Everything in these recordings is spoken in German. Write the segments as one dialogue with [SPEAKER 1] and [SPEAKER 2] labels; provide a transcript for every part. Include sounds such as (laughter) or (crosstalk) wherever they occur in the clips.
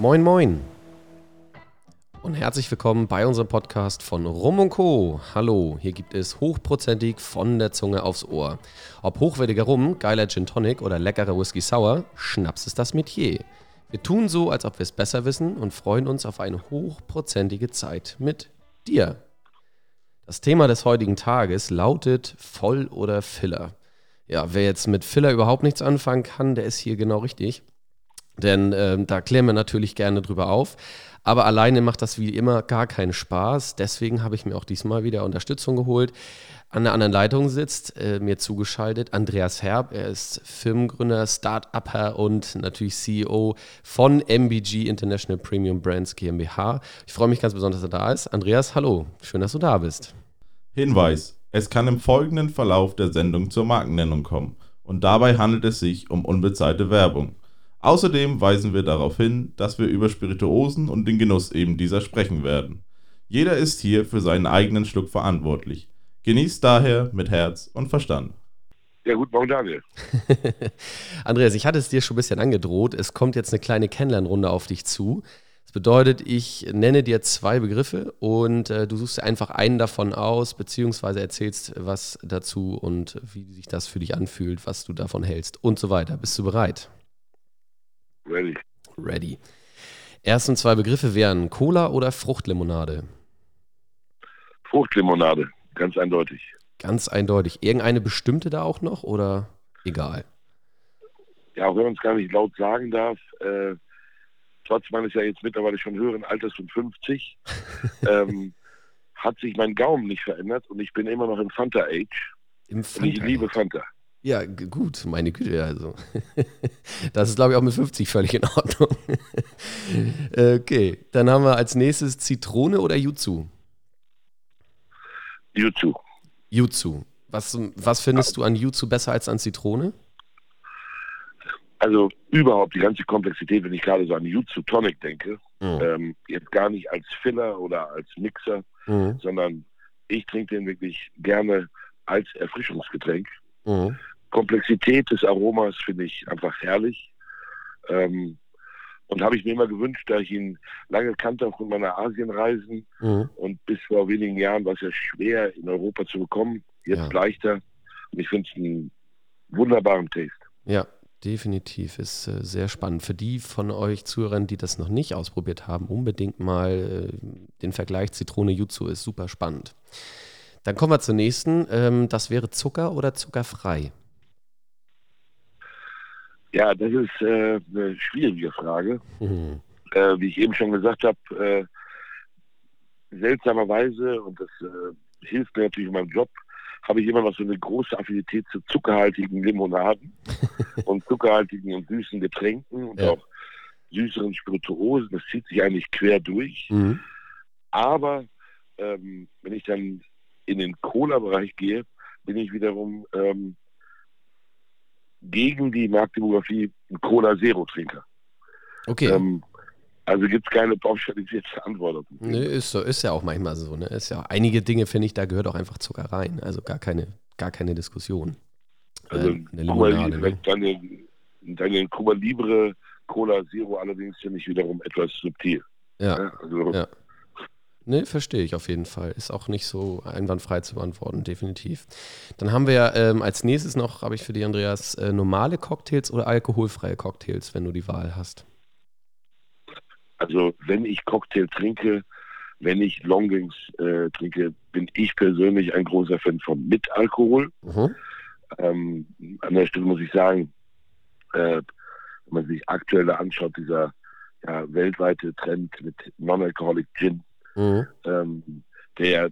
[SPEAKER 1] Moin, moin. Und herzlich willkommen bei unserem Podcast von Rum und Co. Hallo, hier gibt es hochprozentig von der Zunge aufs Ohr. Ob hochwertiger Rum, geiler Gin Tonic oder leckerer Whisky Sour, Schnaps ist das Metier. Wir tun so, als ob wir es besser wissen und freuen uns auf eine hochprozentige Zeit mit dir. Das Thema des heutigen Tages lautet Voll oder Filler. Ja, wer jetzt mit Filler überhaupt nichts anfangen kann, der ist hier genau richtig. Denn ähm, da klären wir natürlich gerne drüber auf. Aber alleine macht das wie immer gar keinen Spaß. Deswegen habe ich mir auch diesmal wieder Unterstützung geholt. An der anderen Leitung sitzt äh, mir zugeschaltet Andreas Herb. Er ist Firmengründer, Start-Upper und natürlich CEO von MBG International Premium Brands GmbH. Ich freue mich ganz besonders, dass er da ist. Andreas, hallo. Schön, dass du da bist.
[SPEAKER 2] Hinweis: Es kann im folgenden Verlauf der Sendung zur Markennennung kommen. Und dabei handelt es sich um unbezahlte Werbung. Außerdem weisen wir darauf hin, dass wir über Spirituosen und den Genuss eben dieser sprechen werden. Jeder ist hier für seinen eigenen Schluck verantwortlich. Genießt daher mit Herz und Verstand.
[SPEAKER 3] Ja, guten Morgen, Daniel. (laughs)
[SPEAKER 1] Andreas, ich hatte es dir schon ein bisschen angedroht. Es kommt jetzt eine kleine Kennenlernrunde auf dich zu. Das bedeutet, ich nenne dir zwei Begriffe und äh, du suchst einfach einen davon aus, beziehungsweise erzählst was dazu und wie sich das für dich anfühlt, was du davon hältst und so weiter. Bist du bereit?
[SPEAKER 3] Ready.
[SPEAKER 1] Ready. Ersten zwei Begriffe wären Cola oder Fruchtlimonade?
[SPEAKER 3] Fruchtlimonade, ganz eindeutig.
[SPEAKER 1] Ganz eindeutig. Irgendeine bestimmte da auch noch oder egal?
[SPEAKER 3] Ja, auch wenn man es gar nicht laut sagen darf, äh, trotz meines ja jetzt mittlerweile schon höheren Alters von 50, (laughs) ähm, hat sich mein Gaumen nicht verändert und ich bin immer noch im Fanta-Age.
[SPEAKER 1] Im
[SPEAKER 3] Und ich liebe Fanta.
[SPEAKER 1] Ja, gut, meine Güte, also. (laughs) Das ist, glaube ich, auch mit 50 völlig in Ordnung. (laughs) Okay, dann haben wir als nächstes Zitrone oder Jutsu?
[SPEAKER 3] Jutsu.
[SPEAKER 1] Jutsu. Was, was findest du an Jutsu besser als an Zitrone?
[SPEAKER 3] Also überhaupt die ganze Komplexität, wenn ich gerade so an Jutsu Tonic denke,
[SPEAKER 1] Mhm.
[SPEAKER 3] ähm, jetzt gar nicht als Filler oder als Mixer,
[SPEAKER 1] Mhm.
[SPEAKER 3] sondern ich trinke den wirklich gerne als Erfrischungsgetränk.
[SPEAKER 1] Mhm.
[SPEAKER 3] Komplexität des Aromas finde ich einfach herrlich. Ähm, und habe ich mir immer gewünscht, da ich ihn lange kannte aufgrund meiner Asienreisen
[SPEAKER 1] Mhm.
[SPEAKER 3] und bis vor wenigen Jahren war es ja schwer in Europa zu bekommen, jetzt
[SPEAKER 1] Ja.
[SPEAKER 3] leichter. Und ich finde es einen wunderbaren Taste.
[SPEAKER 1] Ja, definitiv. Ist äh, sehr spannend. Für die von euch Zuhörern, die das noch nicht ausprobiert haben, unbedingt mal äh, den Vergleich Zitrone-Jutsu ist super spannend. Dann kommen wir zur nächsten. Ähm, das wäre Zucker oder zuckerfrei?
[SPEAKER 3] Ja, das ist äh, eine schwierige Frage.
[SPEAKER 1] Mhm.
[SPEAKER 3] Äh, wie ich eben schon gesagt habe, äh, seltsamerweise, und das äh, hilft mir natürlich in meinem Job, habe ich immer noch so eine große Affinität zu zuckerhaltigen Limonaden (laughs) und zuckerhaltigen und süßen Getränken und
[SPEAKER 1] Ja.
[SPEAKER 3] auch süßeren Spirituosen. Das zieht sich eigentlich quer durch.
[SPEAKER 1] Mhm.
[SPEAKER 3] Aber ähm, wenn ich dann in den Cola-Bereich gehe, bin ich wiederum ähm, gegen die Marktdemografie ein Cola-Zero-Trinker.
[SPEAKER 1] Okay.
[SPEAKER 3] Ähm, also gibt es keine pauschalisierte Antwort.
[SPEAKER 1] Nö, ist, so, ist ja auch manchmal so. Ne? Ist ja einige Dinge, finde ich, da gehört auch einfach Zucker rein. Also gar keine, gar keine Diskussion.
[SPEAKER 3] Also
[SPEAKER 1] Ähm, eine Limonade. Ne?
[SPEAKER 3] deine, deine Cuba Libre Cola Zero allerdings finde ich wiederum etwas subtil.
[SPEAKER 1] Ja,
[SPEAKER 3] Ja, also
[SPEAKER 1] Ja. Ne, verstehe ich auf jeden Fall. Ist auch nicht so einwandfrei zu beantworten, definitiv. Dann haben wir ähm, als nächstes noch, habe ich für dich, Andreas, äh, normale Cocktails oder alkoholfreie Cocktails, wenn du die Wahl hast.
[SPEAKER 3] Also wenn ich Cocktail trinke, wenn ich Longdrinks äh, trinke, bin ich persönlich ein großer Fan von mit Alkohol.
[SPEAKER 1] Mhm.
[SPEAKER 3] Ähm, an der Stelle muss ich sagen, äh, wenn man sich aktuell anschaut, dieser ja, weltweite Trend mit Non-Alcoholic Gin,
[SPEAKER 1] Mhm.
[SPEAKER 3] ähm, der,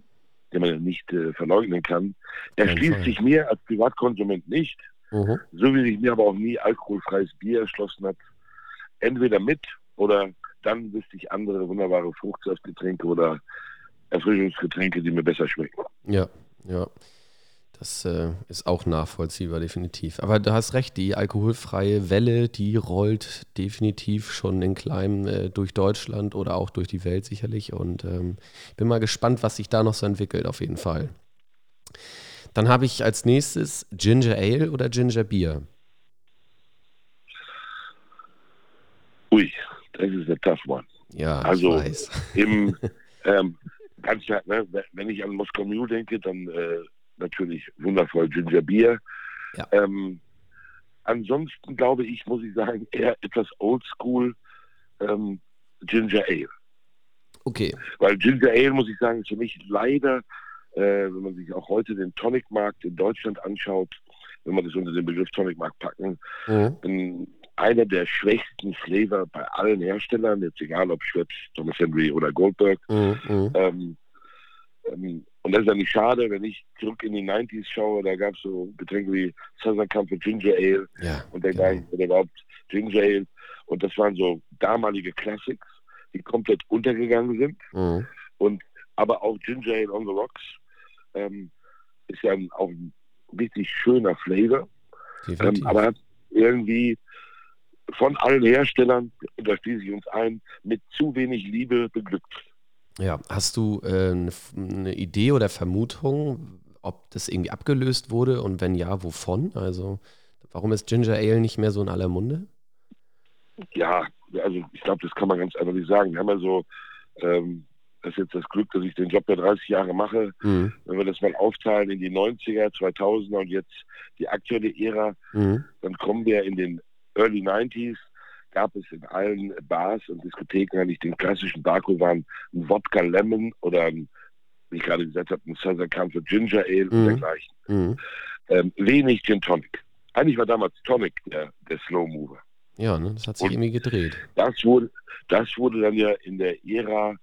[SPEAKER 3] den man nicht äh, verleugnen kann, erschließt sich mir als Privatkonsument nicht,
[SPEAKER 1] Mhm.
[SPEAKER 3] so wie sich mir aber auch nie alkoholfreies Bier erschlossen hat. Entweder mit oder dann wüsste ich andere wunderbare Fruchtsaftgetränke oder Erfrischungsgetränke, die mir besser schmecken.
[SPEAKER 1] Ja, ja. Das äh, ist auch nachvollziehbar, definitiv. Aber du hast recht, die alkoholfreie Welle, die rollt definitiv schon in kleinem äh, durch Deutschland oder auch durch die Welt sicherlich. Und ähm, ich bin mal gespannt, was sich da noch so entwickelt, auf jeden Fall. Dann habe ich als nächstes Ginger Ale oder Ginger Beer.
[SPEAKER 3] Ui, das ist eine tough one.
[SPEAKER 1] Ja,
[SPEAKER 3] Also,
[SPEAKER 1] ich weiß.
[SPEAKER 3] Im, (laughs) ähm, ganz klar, ne, wenn ich an Moskau Mule denke, dann äh, natürlich wundervoll Ginger Beer.
[SPEAKER 1] Ja.
[SPEAKER 3] Ähm, ansonsten glaube ich, muss ich sagen, (laughs) eher etwas oldschool ähm, Ginger Ale.
[SPEAKER 1] Okay.
[SPEAKER 3] Weil Ginger Ale, muss ich sagen, ist für mich leider, äh, wenn man sich auch heute den Tonic-Markt in Deutschland anschaut, wenn man das unter den Begriff Tonic-Markt packen,
[SPEAKER 1] Mhm.
[SPEAKER 3] ein, einer der schwächsten Flavor bei allen Herstellern, jetzt egal ob Schweppes, Thomas Henry oder Goldberg.
[SPEAKER 1] Mhm. Mhm.
[SPEAKER 3] Ähm, ähm, und das ist eigentlich schade, wenn ich zurück in die 90s schaue, da gab es so Getränke wie Southern Comfort Ginger Ale
[SPEAKER 1] Ja.
[SPEAKER 3] und der
[SPEAKER 1] genau.
[SPEAKER 3] oder überhaupt Ginger Ale. Und das waren so damalige Classics, die komplett untergegangen sind.
[SPEAKER 1] Mhm.
[SPEAKER 3] Und aber auch Ginger Ale on the Rocks ähm, ist ja auch ein richtig schöner Flavor, ähm, aber hat irgendwie von allen Herstellern, und da schließe ich uns ein, mit zu wenig Liebe beglückt.
[SPEAKER 1] Ja, hast du äh, eine, Idee oder Vermutung, ob das irgendwie abgelöst wurde und wenn ja, wovon? Also, warum ist Ginger Ale nicht mehr so in aller Munde?
[SPEAKER 3] Ja, also ich glaube, das kann man ganz einfach nicht sagen. Wir haben ja so, ähm, das ist jetzt das Glück, dass ich den Job ja 30 Jahre mache.
[SPEAKER 1] Mhm.
[SPEAKER 3] Wenn wir das mal aufteilen in die 90er, 2000er und jetzt die aktuelle Ära,
[SPEAKER 1] Mhm.
[SPEAKER 3] dann kommen wir in den Early 90s, gab es in allen Bars und Diskotheken eigentlich den klassischen Barkulvan, ein Wodka Lemon oder ein, wie ich gerade gesagt habe, ein Southern Comfort Ginger Ale und
[SPEAKER 1] Mhm.
[SPEAKER 3] dergleichen.
[SPEAKER 1] Mhm.
[SPEAKER 3] Ähm, wenig Gin Tonic. Eigentlich war damals Tonic der, der Slow Mover.
[SPEAKER 1] Ja, ne, das hat sich
[SPEAKER 3] Und-
[SPEAKER 1] irgendwie gedreht.
[SPEAKER 3] Das wurde, das wurde dann ja in der Ära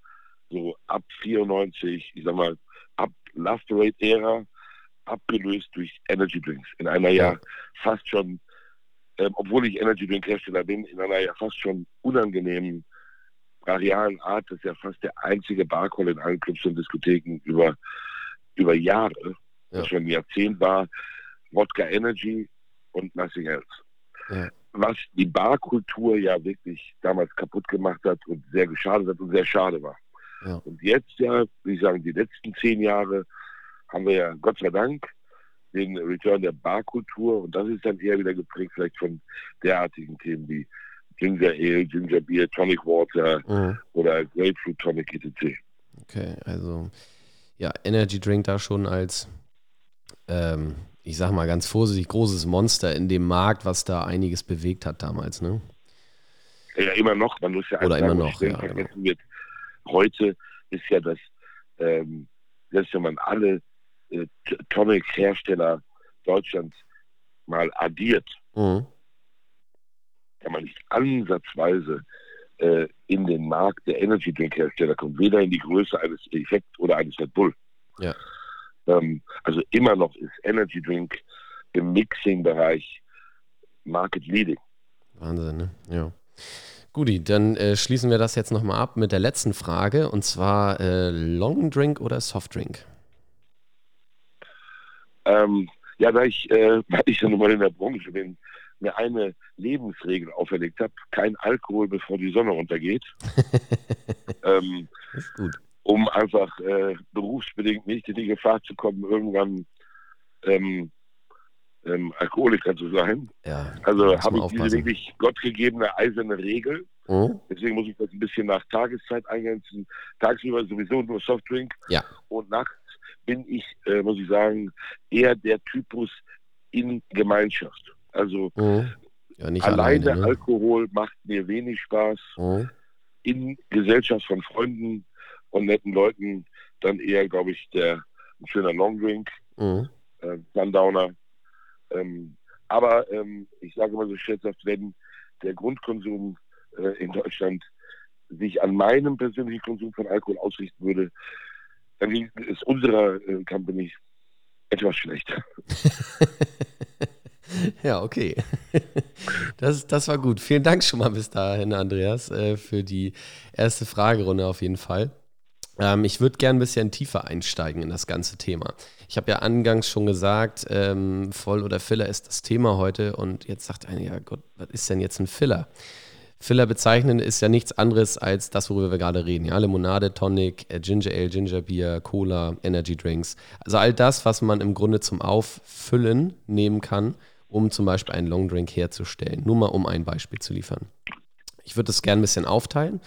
[SPEAKER 3] so ab 94, ich sag mal, ab Love Parade Ära abgelöst durch Energy Drinks. In einer ja,
[SPEAKER 1] Ja.
[SPEAKER 3] fast schon, ähm, obwohl ich Energy Drink Hersteller bin, in einer ja fast schon unangenehmen, brachialen Art. Das ist ja fast der einzige Barcall in allen Clubs und Diskotheken über, über Jahre,
[SPEAKER 1] Ja.
[SPEAKER 3] das schon ein Jahrzehnt war. Wodka Energy und Nothing Else
[SPEAKER 1] Ja.
[SPEAKER 3] was die Barkultur ja wirklich damals kaputt gemacht hat und sehr geschadet hat und sehr schade war.
[SPEAKER 1] Ja.
[SPEAKER 3] Und jetzt ja, wie ich sagen, die letzten zehn Jahre haben wir ja Gott sei Dank den Return der Barkultur und das ist dann eher wieder geprägt vielleicht von derartigen Themen wie Ginger Ale, Ginger Beer, Tonic Water
[SPEAKER 1] Mhm.
[SPEAKER 3] oder Grapefruit Tonic etc.
[SPEAKER 1] Okay, also ja, Energy Drink da schon als, ähm, ich sag mal ganz vorsichtig, großes Monster in dem Markt, was da einiges bewegt hat damals, ne?
[SPEAKER 3] Ja, immer noch, man muss ja
[SPEAKER 1] Oder
[SPEAKER 3] eins
[SPEAKER 1] immer noch, ja, genau.
[SPEAKER 3] Heute ist ja das, ähm, selbst wenn man alle äh, Tonic-Hersteller Deutschlands mal addiert,
[SPEAKER 1] Mhm.
[SPEAKER 3] kann man nicht ansatzweise äh, in den Markt der Energy Drink Hersteller kommen, weder in die Größe eines Effekt oder eines Red Bull.
[SPEAKER 1] Ja.
[SPEAKER 3] Ähm, also immer noch ist Energy Drink im Mixing-Bereich Market Leading.
[SPEAKER 1] Wahnsinn, ne? Ja. Guti, dann äh, schließen wir das jetzt nochmal ab mit der letzten Frage und zwar äh, Long Drink oder Soft Drink?
[SPEAKER 3] Ähm, ja, da ich, äh, (laughs) weil ich ja nun mal in der Branche bin, mir eine Lebensregel auferlegt habe, kein Alkohol, bevor die Sonne untergeht, (laughs) ähm,
[SPEAKER 1] Das ist gut.
[SPEAKER 3] um einfach äh, berufsbedingt nicht in die Gefahr zu kommen, irgendwann ähm, ähm, Alkoholiker zu sein.
[SPEAKER 1] Ja,
[SPEAKER 3] Also habe ich diese wirklich gottgegebene eiserne Regel.
[SPEAKER 1] Mhm.
[SPEAKER 3] Deswegen muss ich das ein bisschen nach Tageszeit eingrenzen. Tagsüber sowieso nur Softdrink.
[SPEAKER 1] Ja.
[SPEAKER 3] Und nachts bin ich, äh, muss ich sagen, eher der Typus in Gemeinschaft. Also
[SPEAKER 1] Mhm. Ja,
[SPEAKER 3] alleine
[SPEAKER 1] alleine, ne?
[SPEAKER 3] Alkohol macht mir wenig Spaß.
[SPEAKER 1] Mhm.
[SPEAKER 3] In Gesellschaft von Freunden und netten Leuten dann eher, glaube ich, der ein schöner Longdrink,
[SPEAKER 1] Mhm.
[SPEAKER 3] äh, Sundowner. Ähm, aber ähm, ich sage immer so scherzhaft, wenn der Grundkonsum äh, in Deutschland sich an meinem persönlichen Konsum von Alkohol ausrichten würde, dann ist unserer äh, Company etwas schlechter. (laughs)
[SPEAKER 1] ja, okay. (laughs) Das, das war gut. Vielen Dank schon mal bis dahin, Andreas, äh, für die erste Fragerunde auf jeden Fall. Ähm, ich würde gerne ein bisschen tiefer einsteigen in das ganze Thema. Ich habe ja angangs schon gesagt, ähm, Voll oder Filler ist das Thema heute und jetzt sagt einer, ja Gott, was ist denn jetzt ein Filler? Filler bezeichnen ist ja nichts anderes als das, worüber wir gerade reden. Ja, Limonade, Tonic, äh, Ginger Ale, Ginger Beer, Cola, Energy Drinks. Also all das, was man im Grunde zum Auffüllen nehmen kann, um zum Beispiel einen Long Drink herzustellen. Nur mal um ein Beispiel zu liefern. Ich würde das gerne ein bisschen aufteilen.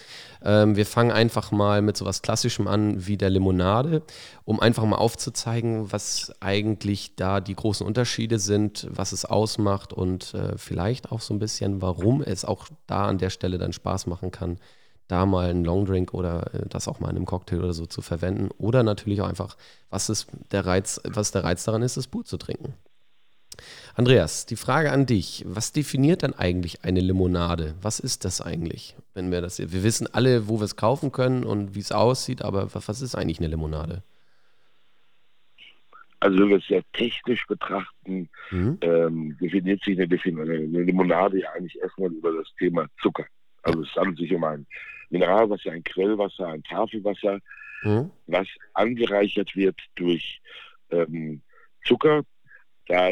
[SPEAKER 1] Ähm, wir fangen einfach mal mit so was Klassischem an wie der Limonade, um einfach mal aufzuzeigen, was eigentlich da die großen Unterschiede sind, was es ausmacht und äh, vielleicht auch so ein bisschen, warum es auch da an der Stelle dann Spaß machen kann, da mal einen Longdrink oder äh, das auch mal in einem Cocktail oder so zu verwenden. Oder natürlich auch einfach, was ist der Reiz, was der Reiz daran ist, das Boot zu trinken. Andreas, die Frage an dich. Was definiert dann eigentlich eine Limonade? Was ist das eigentlich? Wenn wir das, wir wissen alle, wo wir es kaufen können und wie es aussieht, aber was ist eigentlich eine Limonade?
[SPEAKER 3] Also wenn wir es sehr technisch betrachten, mhm. ähm, definiert sich eine, eine, Limonade ja eigentlich erstmal über das Thema Zucker. Also es handelt sich um ein Mineralwasser, ein Quellwasser, ein Tafelwasser, mhm. was angereichert wird durch ähm, Zucker, da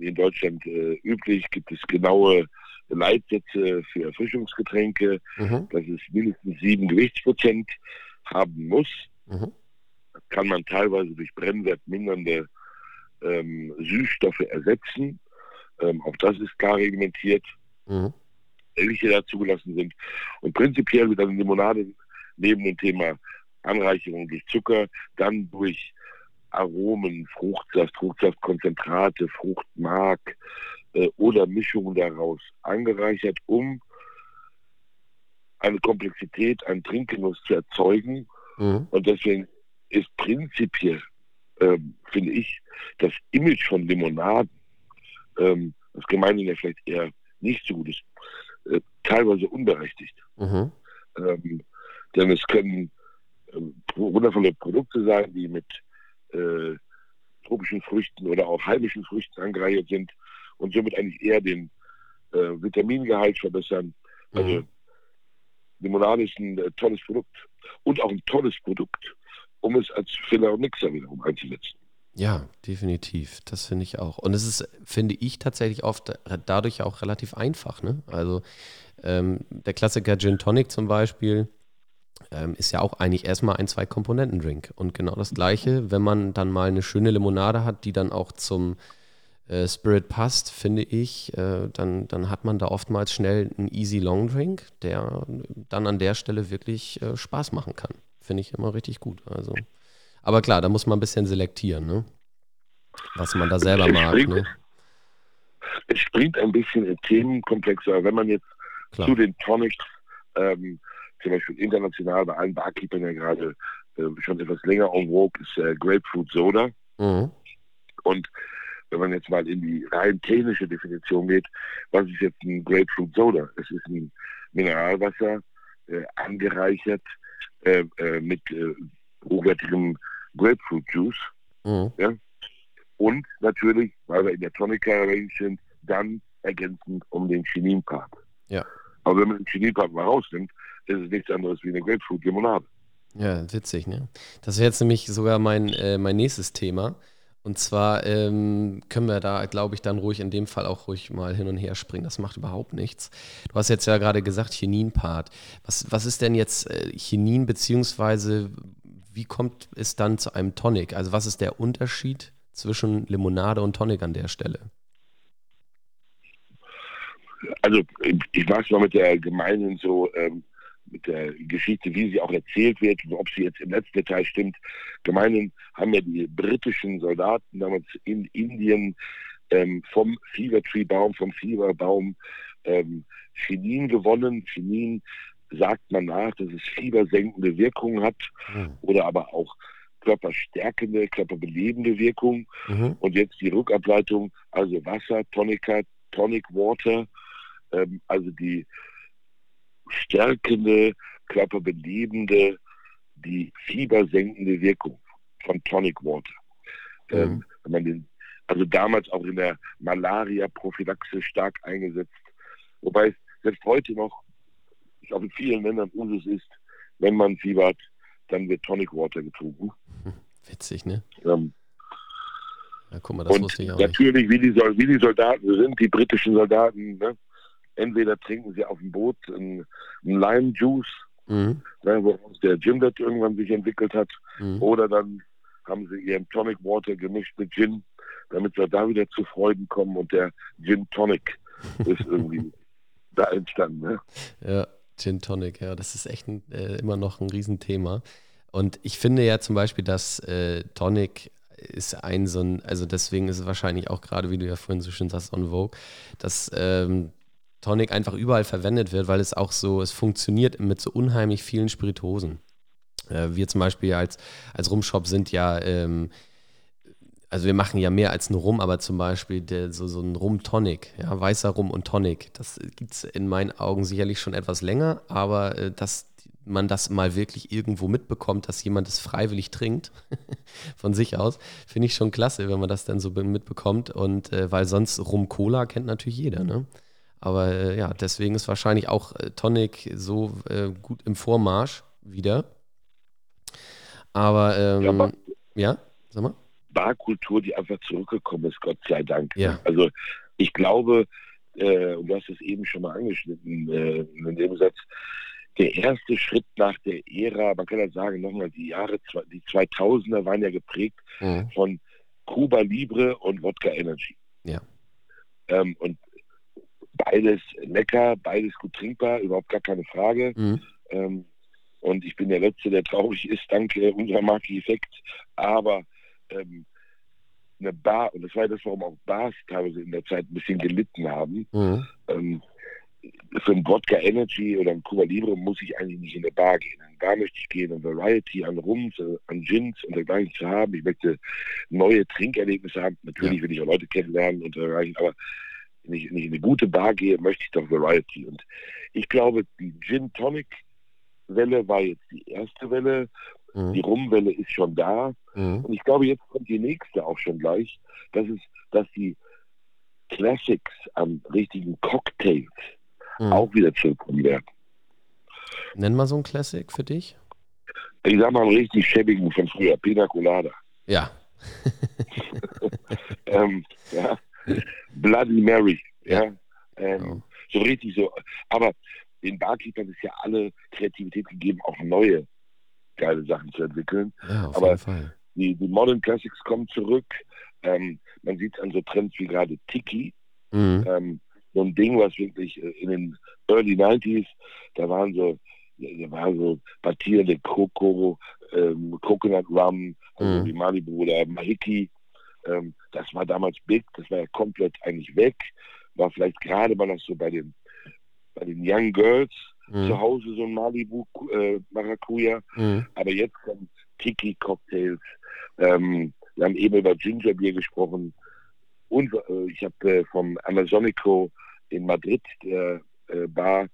[SPEAKER 3] in Deutschland äh, üblich gibt es genaue Leitsätze für Erfrischungsgetränke, mhm. dass es mindestens sieben Gewichtsprozent haben muss. Mhm. Kann man teilweise durch brennwertmindernde ähm, Süßstoffe ersetzen. Ähm, auch das ist klar reglementiert. Mhm. Welche da zugelassen sind. Und prinzipiell wird eine Limonade neben dem Thema Anreicherung durch Zucker dann durch Aromen, Fruchtsaft, Fruchtsaftkonzentrate, Fruchtmark äh, oder Mischungen daraus angereichert, um eine Komplexität, einen Trinkgenuss zu erzeugen. Mhm. Und deswegen ist prinzipiell, ähm, finde ich, das Image von Limonaden, ähm, das gemeinhin ja vielleicht eher nicht so gut ist, äh, teilweise unberechtigt. Mhm. Ähm, denn es können äh, wundervolle Produkte sein, die mit äh, tropischen Früchten oder auch heimischen Früchten angereichert sind und somit eigentlich eher den äh, Vitamingehalt verbessern. Also mhm. Limonade ist ein äh, tolles Produkt und auch ein tolles Produkt, um es als Filler und Mixer wiederum einzusetzen.
[SPEAKER 1] Ja, definitiv. Das finde ich auch. Und es ist, finde ich, tatsächlich oft dadurch auch relativ einfach. Ne? Also ähm, der Klassiker Gin Tonic zum Beispiel, ähm, ist ja auch eigentlich erstmal ein Zwei-Komponenten-Drink. Und genau das Gleiche, wenn man dann mal eine schöne Limonade hat, die dann auch zum äh, Spirit passt, finde ich, äh, dann, dann hat man da oftmals schnell einen Easy Long Drink, der dann an der Stelle wirklich äh, Spaß machen kann. Finde ich immer richtig gut. Also. Aber klar, da muss man ein bisschen selektieren, ne? was man da selber es mag. Springt, ne?
[SPEAKER 3] Es springt ein bisschen in Themenkomplex, aber wenn man jetzt Klar. zu den Tonics ähm, zum Beispiel international bei allen Barkeepern ja gerade äh, schon etwas länger en vogue ist äh, Grapefruit Soda. Mhm. Und wenn man jetzt mal in die rein technische Definition geht, was ist jetzt ein Grapefruit Soda? Es ist ein Mineralwasser, äh, angereichert äh, äh, mit äh, hochwertigem Grapefruit Juice. Mhm. Ja? Und natürlich, weil wir in der Tonica Range sind, dann ergänzend um den Chinin-Part. Ja. Aber wenn man den Chinin-Part mal rausnimmt, ist es nichts anderes wie eine Grapefruit-Limonade.
[SPEAKER 1] Ja, witzig, ne? Das wäre jetzt nämlich sogar mein, äh, mein nächstes Thema. Und zwar ähm, können wir da, glaube ich, dann ruhig in dem Fall auch ruhig mal hin und her springen. Das macht überhaupt nichts. Du hast jetzt ja gerade gesagt, Chinin-Part. Was, was ist denn jetzt äh, Chinin, beziehungsweise wie kommt es dann zu einem Tonic? Also was ist der Unterschied zwischen Limonade und Tonic an der Stelle?
[SPEAKER 3] Also ich mag es mal mit der gemeinen so ähm, mit der Geschichte, wie sie auch erzählt wird, ob sie jetzt im letzten Detail stimmt. Gemeinhin haben ja die britischen Soldaten damals in Indien ähm, vom Fever Tree Baum, vom Fieberbaum ähm, Chinin gewonnen. Chinin sagt man nach, dass es fiebersenkende Wirkung hat mhm. oder aber auch körperstärkende, körperbelebende Wirkung. Mhm. Und jetzt die Rückableitung, also Wasser, Tonica, Tonic Water, ähm, also die stärkende, körperbelebende, die fiebersenkende Wirkung von Tonic Water. Mhm. Ähm, wenn man den, also damals auch in der Malaria-Prophylaxe stark eingesetzt. Wobei es selbst heute noch ich auch in vielen Ländern Usus ist, wenn man Fieber hat, dann wird Tonic Water getrunken. (laughs)
[SPEAKER 1] Witzig, ne? Ähm,
[SPEAKER 3] ja, guck mal, das und wusste ich auch natürlich, nicht. Wie, die, wie die Soldaten sind, die britischen Soldaten, ne? Entweder trinken sie auf dem Boot einen, einen Lime Juice, mhm. ne, woraus der Gimlet irgendwann sich entwickelt hat, mhm. oder dann haben sie ihren Tonic Water gemischt mit Gin, damit sie da wieder zu Freuden kommen und der Gin Tonic (laughs) ist irgendwie da entstanden. Ne?
[SPEAKER 1] Ja, Gin Tonic, ja, das ist echt ein, äh, immer noch ein Riesenthema. Und ich finde ja zum Beispiel, dass äh, Tonic ist ein so ein, also deswegen ist es wahrscheinlich auch gerade, wie du ja vorhin so schön sagst, on Vogue, dass ähm, Tonic einfach überall verwendet wird, weil es auch so, es funktioniert mit so unheimlich vielen Spirituosen. Äh, wir zum Beispiel als, als Rumshop sind ja, ähm, also wir machen ja mehr als einen Rum, aber zum Beispiel der, so, so ein Rum-Tonic, ja, weißer Rum und Tonic, das gibt es in meinen Augen sicherlich schon etwas länger, aber äh, dass man das mal wirklich irgendwo mitbekommt, dass jemand es freiwillig trinkt, (laughs) von sich aus, finde ich schon klasse, wenn man das dann so mitbekommt. Und äh, weil sonst Rum-Cola kennt natürlich jeder, ne? Aber äh, ja, deswegen ist wahrscheinlich auch äh, Tonic so äh, gut im Vormarsch wieder. Aber ähm, ja, Bar ja, sag mal.
[SPEAKER 3] Barkultur, die einfach zurückgekommen ist, Gott sei Dank.
[SPEAKER 1] Ja.
[SPEAKER 3] Also ich glaube, äh, und du hast es eben schon mal angeschnitten äh, in dem Satz, der erste Schritt nach der Ära, man kann ja sagen, nochmal, die Jahre, die 2000er waren ja geprägt mhm. von Cuba Libre und Wodka Energy.
[SPEAKER 1] Ja.
[SPEAKER 3] Ähm, und beides lecker, beides gut trinkbar, überhaupt gar keine Frage. Mhm. Ähm, und ich bin der Letzte, der traurig ist, dank äh, unserer Marke Effekt. Aber ähm, eine Bar, und das war das, warum auch Bars teilweise in der Zeit ein bisschen gelitten haben. Mhm. Ähm, für ein Wodka Energy oder ein Cuba Libre muss ich eigentlich nicht in eine Bar gehen. Da möchte ich gehen, an Variety, an Rums, äh, an Gins und dergleichen zu haben. Ich möchte neue Trinkerlebnisse haben. Natürlich ja. will ich auch Leute kennenlernen und dergleichen, aber wenn ich, wenn ich in eine gute Bar gehe, möchte ich doch Variety. Und ich glaube, die Gin Tonic Welle war jetzt die erste Welle. Mhm. Die Rumwelle ist schon da. Mhm. Und ich glaube, jetzt kommt die nächste auch schon gleich. Das ist, dass die Classics an richtigen Cocktails mhm. auch wieder zurückkommen werden.
[SPEAKER 1] Nenn mal so ein Classic für dich.
[SPEAKER 3] Ich sag mal einen richtig schäbigen von früher, Pina Colada.
[SPEAKER 1] Ja. (laughs)
[SPEAKER 3] ähm, ja. (laughs) Bloody Mary. Ja. Ähm, oh. So richtig so. Aber den Barkeepern ist ja alle Kreativität gegeben, auch neue geile Sachen zu entwickeln.
[SPEAKER 1] Ja, auf
[SPEAKER 3] Aber
[SPEAKER 1] jeden Fall.
[SPEAKER 3] Die, die Modern Classics kommen zurück. Ähm, man sieht es an so Trends wie gerade Tiki. Mhm. Ähm, so ein Ding, was wirklich äh, in den Early 90s, da waren so, da waren so partierende Coco, ähm, Coconut Rum, also mhm. die Malibu oder Mahiki. Ähm, das war damals big, das war ja komplett eigentlich weg. War vielleicht gerade mal noch so bei den, bei den Young Girls mhm. zu Hause so ein Malibu äh, Maracuja. Mhm. Aber jetzt kommen Tiki-Cocktails. Ähm, wir haben eben über Gingerbier gesprochen. Und äh, ich habe äh, vom Amazonico in Madrid, der äh, Bar,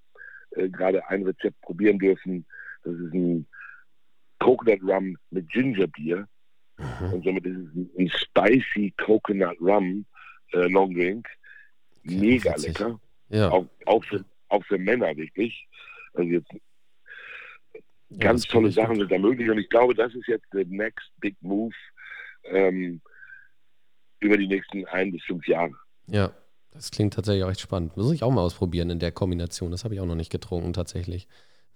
[SPEAKER 3] äh, gerade ein Rezept probieren dürfen. Das ist ein Coconut Rum mit Gingerbier. Mhm. Und somit ist es ein, spicy Coconut Rum äh, Long Drink. Mega ja, lecker.
[SPEAKER 1] Ja.
[SPEAKER 3] Auch, auch, für, auch für Männer wirklich. Also jetzt ganz ja, tolle Sachen sind da möglich. Und ich glaube, das ist jetzt der next big move ähm, über die nächsten ein bis fünf Jahre.
[SPEAKER 1] Ja, das klingt tatsächlich auch echt spannend. Muss ich auch mal ausprobieren in der Kombination. Das habe ich auch noch nicht getrunken, tatsächlich.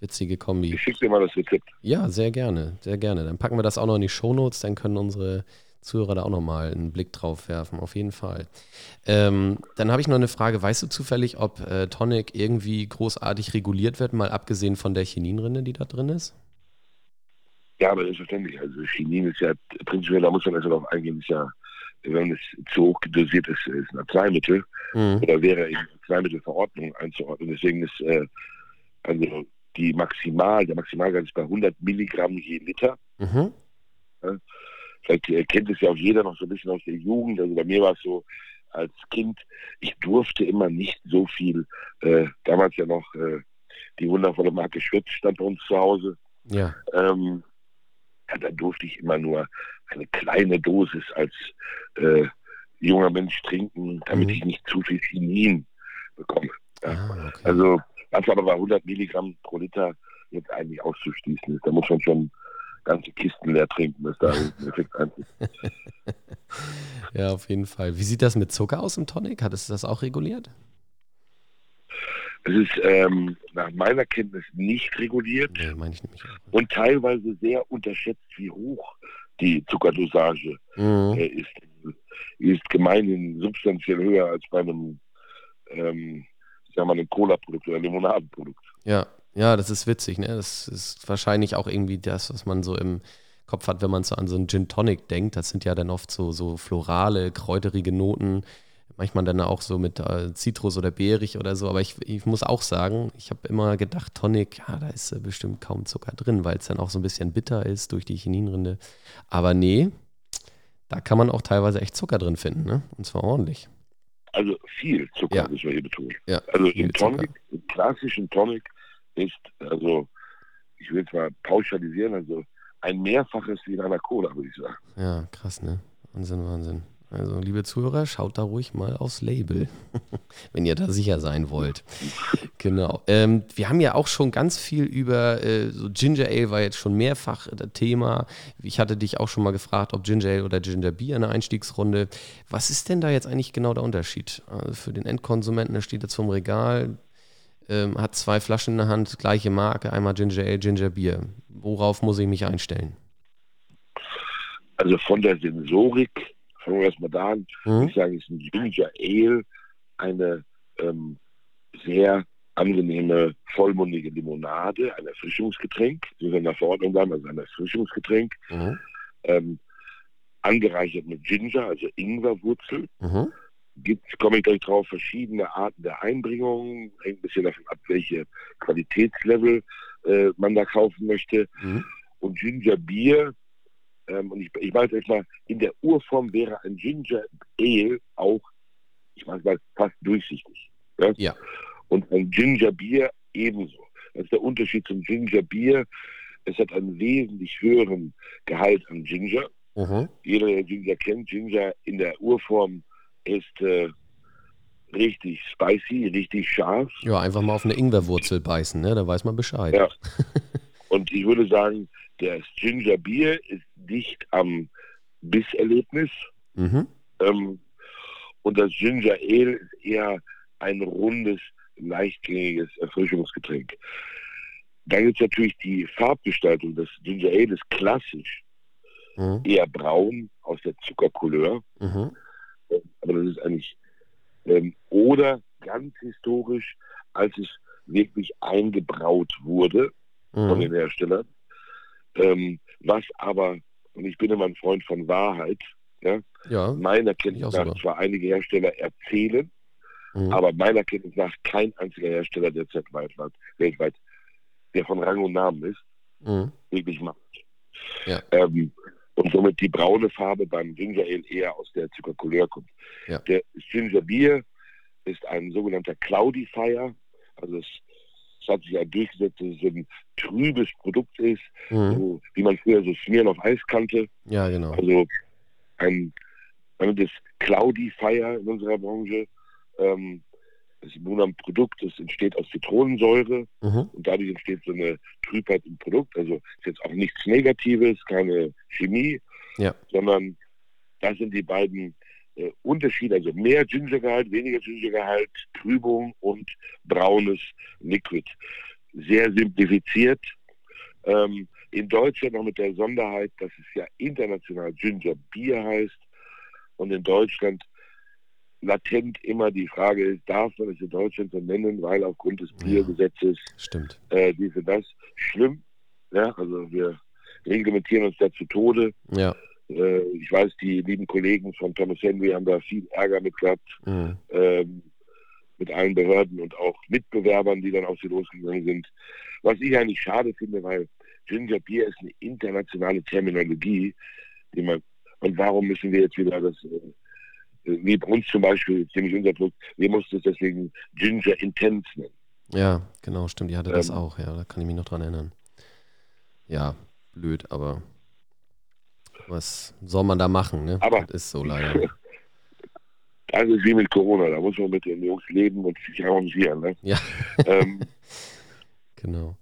[SPEAKER 1] Witzige Kombi.
[SPEAKER 3] Ich schicke dir mal das Rezept.
[SPEAKER 1] Ja, sehr gerne, sehr gerne. Dann packen wir das auch noch in die Shownotes, dann können unsere Zuhörer da auch nochmal einen Blick drauf werfen, auf jeden Fall. Ähm, dann habe ich noch eine Frage. Weißt du zufällig, ob äh, Tonic irgendwie großartig reguliert wird, mal abgesehen von der Chininrinde, die da drin ist?
[SPEAKER 3] Ja, aber selbstverständlich. Also Chinin ist ja prinzipiell, da muss man also darauf eingehen, ist ja wenn es zu hoch dosiert ist, ist ein Arzneimittel mhm. oder wäre in Arzneimittelverordnung einzuordnen. Deswegen ist äh, also die Maximal, der Maximalgehalt ist bei 100 Milligramm je Liter. Mhm. Ja, vielleicht äh, kennt es ja auch jeder noch so ein bisschen aus der Jugend. Also bei mir war es so, als Kind, ich durfte immer nicht so viel, äh, damals ja noch äh, die wundervolle Marke Schwitz stand bei uns zu Hause.
[SPEAKER 1] Ja.
[SPEAKER 3] Ähm, ja, da durfte ich immer nur eine kleine Dosis als äh, junger Mensch trinken, damit mhm. ich nicht zu viel Chinin bekomme. Ja. Ah, okay. Also, was aber bei 100 Milligramm pro Liter jetzt eigentlich auszuschließen ist. Da muss man schon ganze Kisten leer trinken, bis da (laughs) ein Effekt eintritt. (laughs)
[SPEAKER 1] ja, auf jeden Fall. Wie sieht das mit Zucker aus im Tonic? Hat es das auch reguliert?
[SPEAKER 3] Es ist ähm, nach meiner Kenntnis nicht reguliert
[SPEAKER 1] nee, meine ich nämlich auch.
[SPEAKER 3] und teilweise sehr unterschätzt, wie hoch die Zuckerdosage mhm. äh, ist. Die ist gemeinhin substanziell höher als bei einem, ähm, ich sag mal, einem Cola-Produkt oder Limonadenprodukt.
[SPEAKER 1] Ja, Ja, das ist witzig, ne? Das ist wahrscheinlich auch irgendwie das, was man so im Kopf hat, wenn man so an so einen Gin Tonic denkt. Das sind ja dann oft so, so florale, kräuterige Noten. Manchmal dann auch so mit äh, Zitrus oder Beerig oder so. Aber ich, ich muss auch sagen, ich habe immer gedacht, Tonic, ja, da ist äh, bestimmt kaum Zucker drin, weil es dann auch so ein bisschen bitter ist durch die Chininrinde. Aber nee, da kann man auch teilweise echt Zucker drin finden, ne? Und zwar ordentlich.
[SPEAKER 3] Also viel Zucker,
[SPEAKER 1] Ja.
[SPEAKER 3] müssen wir hier betonen.
[SPEAKER 1] Ja,
[SPEAKER 3] Also im Tonic, im klassischen Tonic ist, also ich will mal pauschalisieren, also ein Mehrfaches wie in einer Cola, würde ich sagen.
[SPEAKER 1] Ja, krass, ne? Wahnsinn, Wahnsinn. Also, liebe Zuhörer, schaut da ruhig mal aufs Label, (laughs) wenn ihr da sicher sein wollt. Genau. Ähm, wir haben ja auch schon ganz viel über, äh, so Ginger Ale war jetzt schon mehrfach das Thema. Ich hatte dich auch schon mal gefragt, ob Ginger Ale oder Ginger Beer in der Einstiegsrunde. Was ist denn da jetzt eigentlich genau der Unterschied? Also für den Endkonsumenten, der steht jetzt vom Regal, ähm, hat zwei Flaschen in der Hand, gleiche Marke, einmal Ginger Ale, Ginger Beer. Worauf muss ich mich einstellen?
[SPEAKER 3] Also von der Sensorik, fangen wir erstmal da an,
[SPEAKER 1] Mhm.
[SPEAKER 3] ich sage, ist ein Ginger Ale eine ähm, sehr angenehme, vollmundige Limonade, ein Erfrischungsgetränk, wie wir in der Verordnung haben, also ein Erfrischungsgetränk,
[SPEAKER 1] Mhm.
[SPEAKER 3] ähm, angereichert mit Ginger, also Ingwerwurzel.
[SPEAKER 1] Mhm.
[SPEAKER 3] Gibt, komme ich gleich drauf, verschiedene Arten der Einbringung, hängt ein bisschen davon ab, welche Qualitätslevel äh, man da kaufen möchte.
[SPEAKER 1] Mhm.
[SPEAKER 3] Und Ginger Beer, ähm, und ich, ich weiß jetzt mal, in der Urform wäre ein Ginger Ale auch, ich weiß mal, fast durchsichtig. Ja?
[SPEAKER 1] Ja.
[SPEAKER 3] Und ein Ginger Beer ebenso. Das ist der Unterschied zum Ginger Beer. Es hat einen wesentlich höheren Gehalt an Ginger.
[SPEAKER 1] Mhm.
[SPEAKER 3] Jeder, der Ginger kennt, Ginger in der Urform ist äh, richtig spicy, richtig scharf.
[SPEAKER 1] Ja, einfach mal auf eine Ingwerwurzel beißen, ne? Da weiß man Bescheid.
[SPEAKER 3] Ja. (laughs) Und ich würde sagen, das Ginger Beer ist dicht am Bisserlebnis.
[SPEAKER 1] Mhm.
[SPEAKER 3] Ähm, und das Ginger Ale ist eher ein rundes, leichtgängiges Erfrischungsgetränk. Dann gibt es natürlich die Farbgestaltung. Das Ginger Ale ist klassisch
[SPEAKER 1] Mhm.
[SPEAKER 3] eher braun aus der Zuckercouleur.
[SPEAKER 1] Mhm.
[SPEAKER 3] aber das ist eigentlich ähm, oder ganz historisch, als es wirklich eingebraut wurde von
[SPEAKER 1] Mhm.
[SPEAKER 3] den Herstellern, ähm, was aber, und ich bin immer ein Freund von Wahrheit,
[SPEAKER 1] Ja.
[SPEAKER 3] meiner
[SPEAKER 1] ich
[SPEAKER 3] Kenntnis
[SPEAKER 1] auch
[SPEAKER 3] nach zwar einige Hersteller erzählen,
[SPEAKER 1] Mhm.
[SPEAKER 3] aber meiner Kenntnis nach kein einziger Hersteller derzeit weltweit, weltweit, der von Rang und Namen ist,
[SPEAKER 1] Mhm.
[SPEAKER 3] wirklich macht.
[SPEAKER 1] Ja.
[SPEAKER 3] Ähm, und somit die braune Farbe beim Ginger Ale eher aus der Zuckercouleur kommt.
[SPEAKER 1] Ja.
[SPEAKER 3] Der Ginger Beer ist ein sogenannter Cloudifier. Also es, es hat sich ja durchgesetzt, dass es ein trübes Produkt ist,
[SPEAKER 1] Mhm.
[SPEAKER 3] so, wie man früher so Smieren auf Eis kannte.
[SPEAKER 1] Ja, genau.
[SPEAKER 3] Also ein, man nennt es Cloudifier in unserer Branche. Ähm, das ist nun ein Produkt, das entsteht aus Zitronensäure
[SPEAKER 1] Mhm.
[SPEAKER 3] und dadurch entsteht so eine Trübheit im Produkt. Also ist jetzt auch nichts Negatives, keine Chemie,
[SPEAKER 1] Ja.
[SPEAKER 3] sondern das sind die beiden äh, Unterschiede. Also mehr Gingergehalt, weniger Gingergehalt, Trübung und braunes Liquid. Sehr simplifiziert. Ähm, in Deutschland noch mit der Sonderheit, dass es ja international Ginger Bier heißt und in Deutschland latent immer die Frage ist, darf man es in Deutschland so nennen, weil aufgrund des. Biergesetzes
[SPEAKER 1] Stimmt.
[SPEAKER 3] äh, dies und das schlimm. Ja, also wir reglementieren uns da zu Tode.
[SPEAKER 1] Ja.
[SPEAKER 3] Äh, ich weiß, die lieben Kollegen von Thomas Henry haben da viel Ärger mit gehabt,
[SPEAKER 1] Mhm.
[SPEAKER 3] ähm, mit allen Behörden und auch Mitbewerbern, die dann auf sie losgegangen sind. Was ich eigentlich schade finde, weil Ginger Beer ist eine internationale Terminologie, die man, und warum müssen wir jetzt wieder das, äh, wie bei uns zum Beispiel, ziemlich unser Produkt, wir mussten es deswegen Ginger Intense nennen.
[SPEAKER 1] Ja, genau, stimmt. Die hatte das
[SPEAKER 3] Ähm.
[SPEAKER 1] auch, ja. Da kann ich mich noch dran erinnern. Ja, blöd, aber was soll man da machen, ne?
[SPEAKER 3] Aber-
[SPEAKER 1] das ist so leider. (laughs)
[SPEAKER 3] Das ist wie mit Corona, da muss man mit den Jungs leben und sich arrangieren. Ne?
[SPEAKER 1] Ja.
[SPEAKER 3] ähm, (laughs)
[SPEAKER 1] Genau.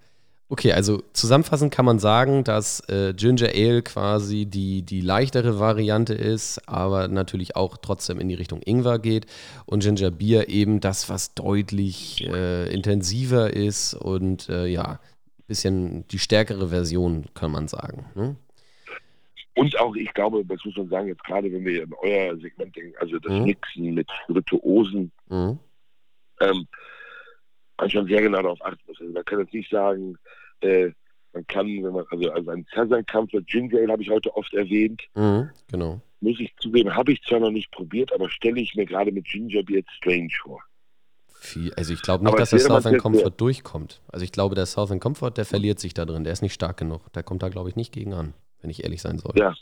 [SPEAKER 1] Okay, also zusammenfassend kann man sagen, dass äh, Ginger Ale quasi die, die leichtere Variante ist, aber natürlich auch trotzdem in die Richtung Ingwer geht und Ginger Beer eben das, was deutlich äh, intensiver ist und äh, ja, ein bisschen die stärkere Version, kann man sagen. Ne?
[SPEAKER 3] Und auch, ich glaube, das muss man sagen, jetzt gerade wenn wir in euer Segment denken, also das
[SPEAKER 1] Mhm.
[SPEAKER 3] Mixen mit Virtuosen,
[SPEAKER 1] Mhm.
[SPEAKER 3] ähm, man schon sehr genau darauf achten muss. Also man kann jetzt nicht sagen, äh, man kann, wenn man, also, also ein Southern für Ginger Ale habe ich heute oft erwähnt.
[SPEAKER 1] Mhm, genau.
[SPEAKER 3] Muss ich zugeben, habe ich zwar noch nicht probiert, aber stelle ich mir gerade mit Ginger Beer strange vor.
[SPEAKER 1] Viel, also ich glaube nicht,
[SPEAKER 3] Aber
[SPEAKER 1] dass der Southern Comfort durchkommt. Also ich glaube, der Southern Comfort, der verliert sich da drin. Der ist nicht stark genug. Der kommt da, glaube ich, nicht gegen an, wenn ich ehrlich sein soll.
[SPEAKER 3] Ja.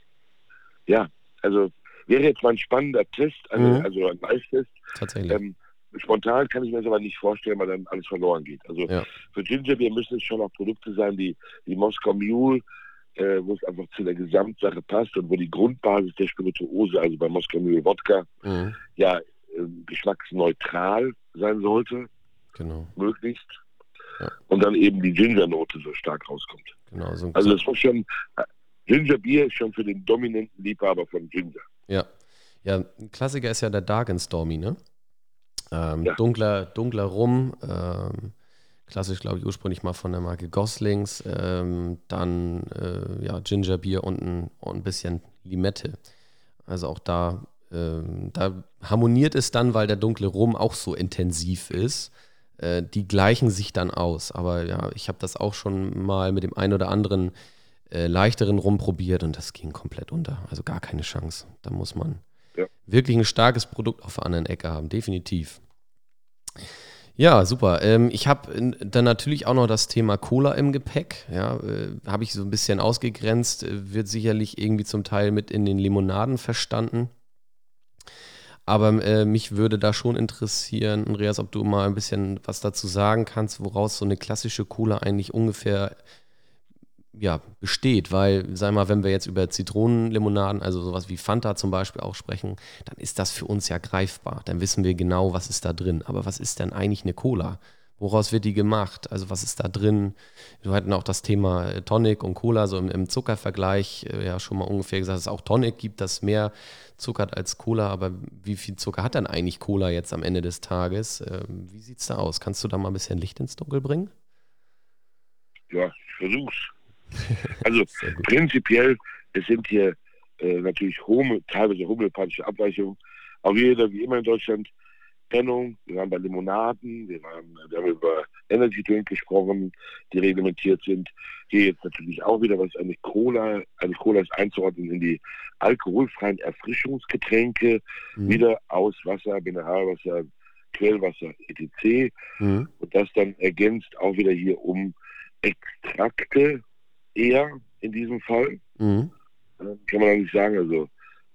[SPEAKER 3] Ja, also wäre jetzt mal ein spannender Test, also,
[SPEAKER 1] Mhm.
[SPEAKER 3] also ein Eistest.
[SPEAKER 1] Tatsächlich.
[SPEAKER 3] Ähm, spontan kann ich mir das aber nicht vorstellen, weil dann alles verloren geht. Also
[SPEAKER 1] Ja.
[SPEAKER 3] für Ginger Beer müssen es schon auch Produkte sein, die, die Moskau Mule, äh, wo es einfach zu der Gesamtsache passt und wo die Grundbasis der Spirituose, also bei Moskau Mule Wodka,
[SPEAKER 1] mhm,
[SPEAKER 3] ja äh, geschmacksneutral sein sollte,
[SPEAKER 1] genau,
[SPEAKER 3] möglichst.
[SPEAKER 1] Ja.
[SPEAKER 3] Und dann eben die Ginger-Note so stark rauskommt.
[SPEAKER 1] genau. So,
[SPEAKER 3] Also das muss schon, Ginger Beer ist schon für den dominanten Liebhaber von Ginger.
[SPEAKER 1] Ja. Ja, ein Klassiker ist ja der Dark and Stormy, ne? Ähm,
[SPEAKER 3] Ja.
[SPEAKER 1] Dunkler, dunkler Rum, ähm, klassisch, glaube ich, ursprünglich mal von der Marke Goslings, ähm, dann äh, ja, Gingerbier und ein, und ein bisschen Limette. Also auch da, ähm, da harmoniert es dann, weil der dunkle Rum auch so intensiv ist. Äh, die gleichen sich dann aus. Aber ja, ich habe das auch schon mal mit dem einen oder anderen äh, leichteren Rum probiert und das ging komplett unter. Also gar keine Chance. Da muss man
[SPEAKER 3] Ja.
[SPEAKER 1] wirklich ein starkes Produkt auf der anderen Ecke haben, definitiv. Ja, super. Ähm, ich habe dann natürlich auch noch das Thema Cola im Gepäck. Ja, äh, habe ich so ein bisschen ausgegrenzt, äh, wird sicherlich irgendwie zum Teil mit in den Limonaden verstanden. Aber äh, mich würde da schon interessieren, Andreas, ob du mal ein bisschen was dazu sagen kannst, woraus so eine klassische Cola eigentlich ungefähr ja, besteht. Weil, sag mal, wenn wir jetzt über Zitronenlimonaden, also sowas wie Fanta zum Beispiel auch sprechen, dann ist das für uns ja greifbar. Dann wissen wir genau, was ist da drin. Aber was ist denn eigentlich eine Cola? Woraus wird die gemacht? Also was ist da drin? Wir hatten auch das Thema äh, Tonic und Cola so im, im Zuckervergleich äh, ja schon mal ungefähr gesagt, dass es auch Tonic gibt, das mehr Zucker hat als Cola. Aber wie viel Zucker hat dann eigentlich Cola jetzt am Ende des Tages? Ähm, wie sieht es da aus? Kannst du da mal ein bisschen Licht ins Dunkel bringen?
[SPEAKER 3] Ja, ich versuch's. (laughs) Also prinzipiell, es sind hier äh, natürlich homo, teilweise homöopathische Abweichungen. Auch wieder, wie immer in Deutschland, Trennung. Wir waren bei Limonaden, wir, waren, wir haben über Energy Drink gesprochen, die reglementiert sind. Hier jetzt natürlich auch wieder, was eine Cola, eine Cola ist einzuordnen in die alkoholfreien Erfrischungsgetränke,
[SPEAKER 1] Mhm.
[SPEAKER 3] wieder aus Wasser, Mineralwasser, Quellwasser, etc.
[SPEAKER 1] Mhm.
[SPEAKER 3] Und das dann ergänzt auch wieder hier um Extrakte eher in diesem Fall.
[SPEAKER 1] Mhm.
[SPEAKER 3] Äh, Kann man auch nicht sagen. Also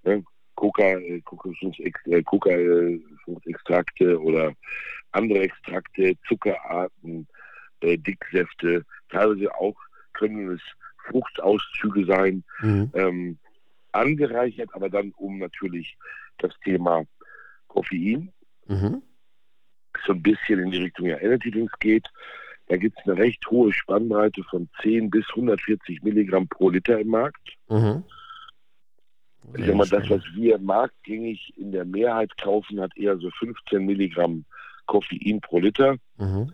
[SPEAKER 3] ne, Coca, äh, äh, oder andere Extrakte, Zuckerarten, äh, Dicksäfte, teilweise auch können es Fruchtauszüge sein,
[SPEAKER 1] Mhm.
[SPEAKER 3] ähm, angereichert, aber dann um natürlich das Thema Koffein
[SPEAKER 1] Mhm.
[SPEAKER 3] so ein bisschen in die Richtung ja Energy Drinks geht. Da gibt es eine recht hohe Spannbreite von 10 bis 140 Milligramm pro Liter im Markt.
[SPEAKER 1] Mhm.
[SPEAKER 3] Ich sag mal, das, was wir marktgängig in der Mehrheit kaufen, hat eher so 15 Milligramm Koffein pro Liter.
[SPEAKER 1] Mhm.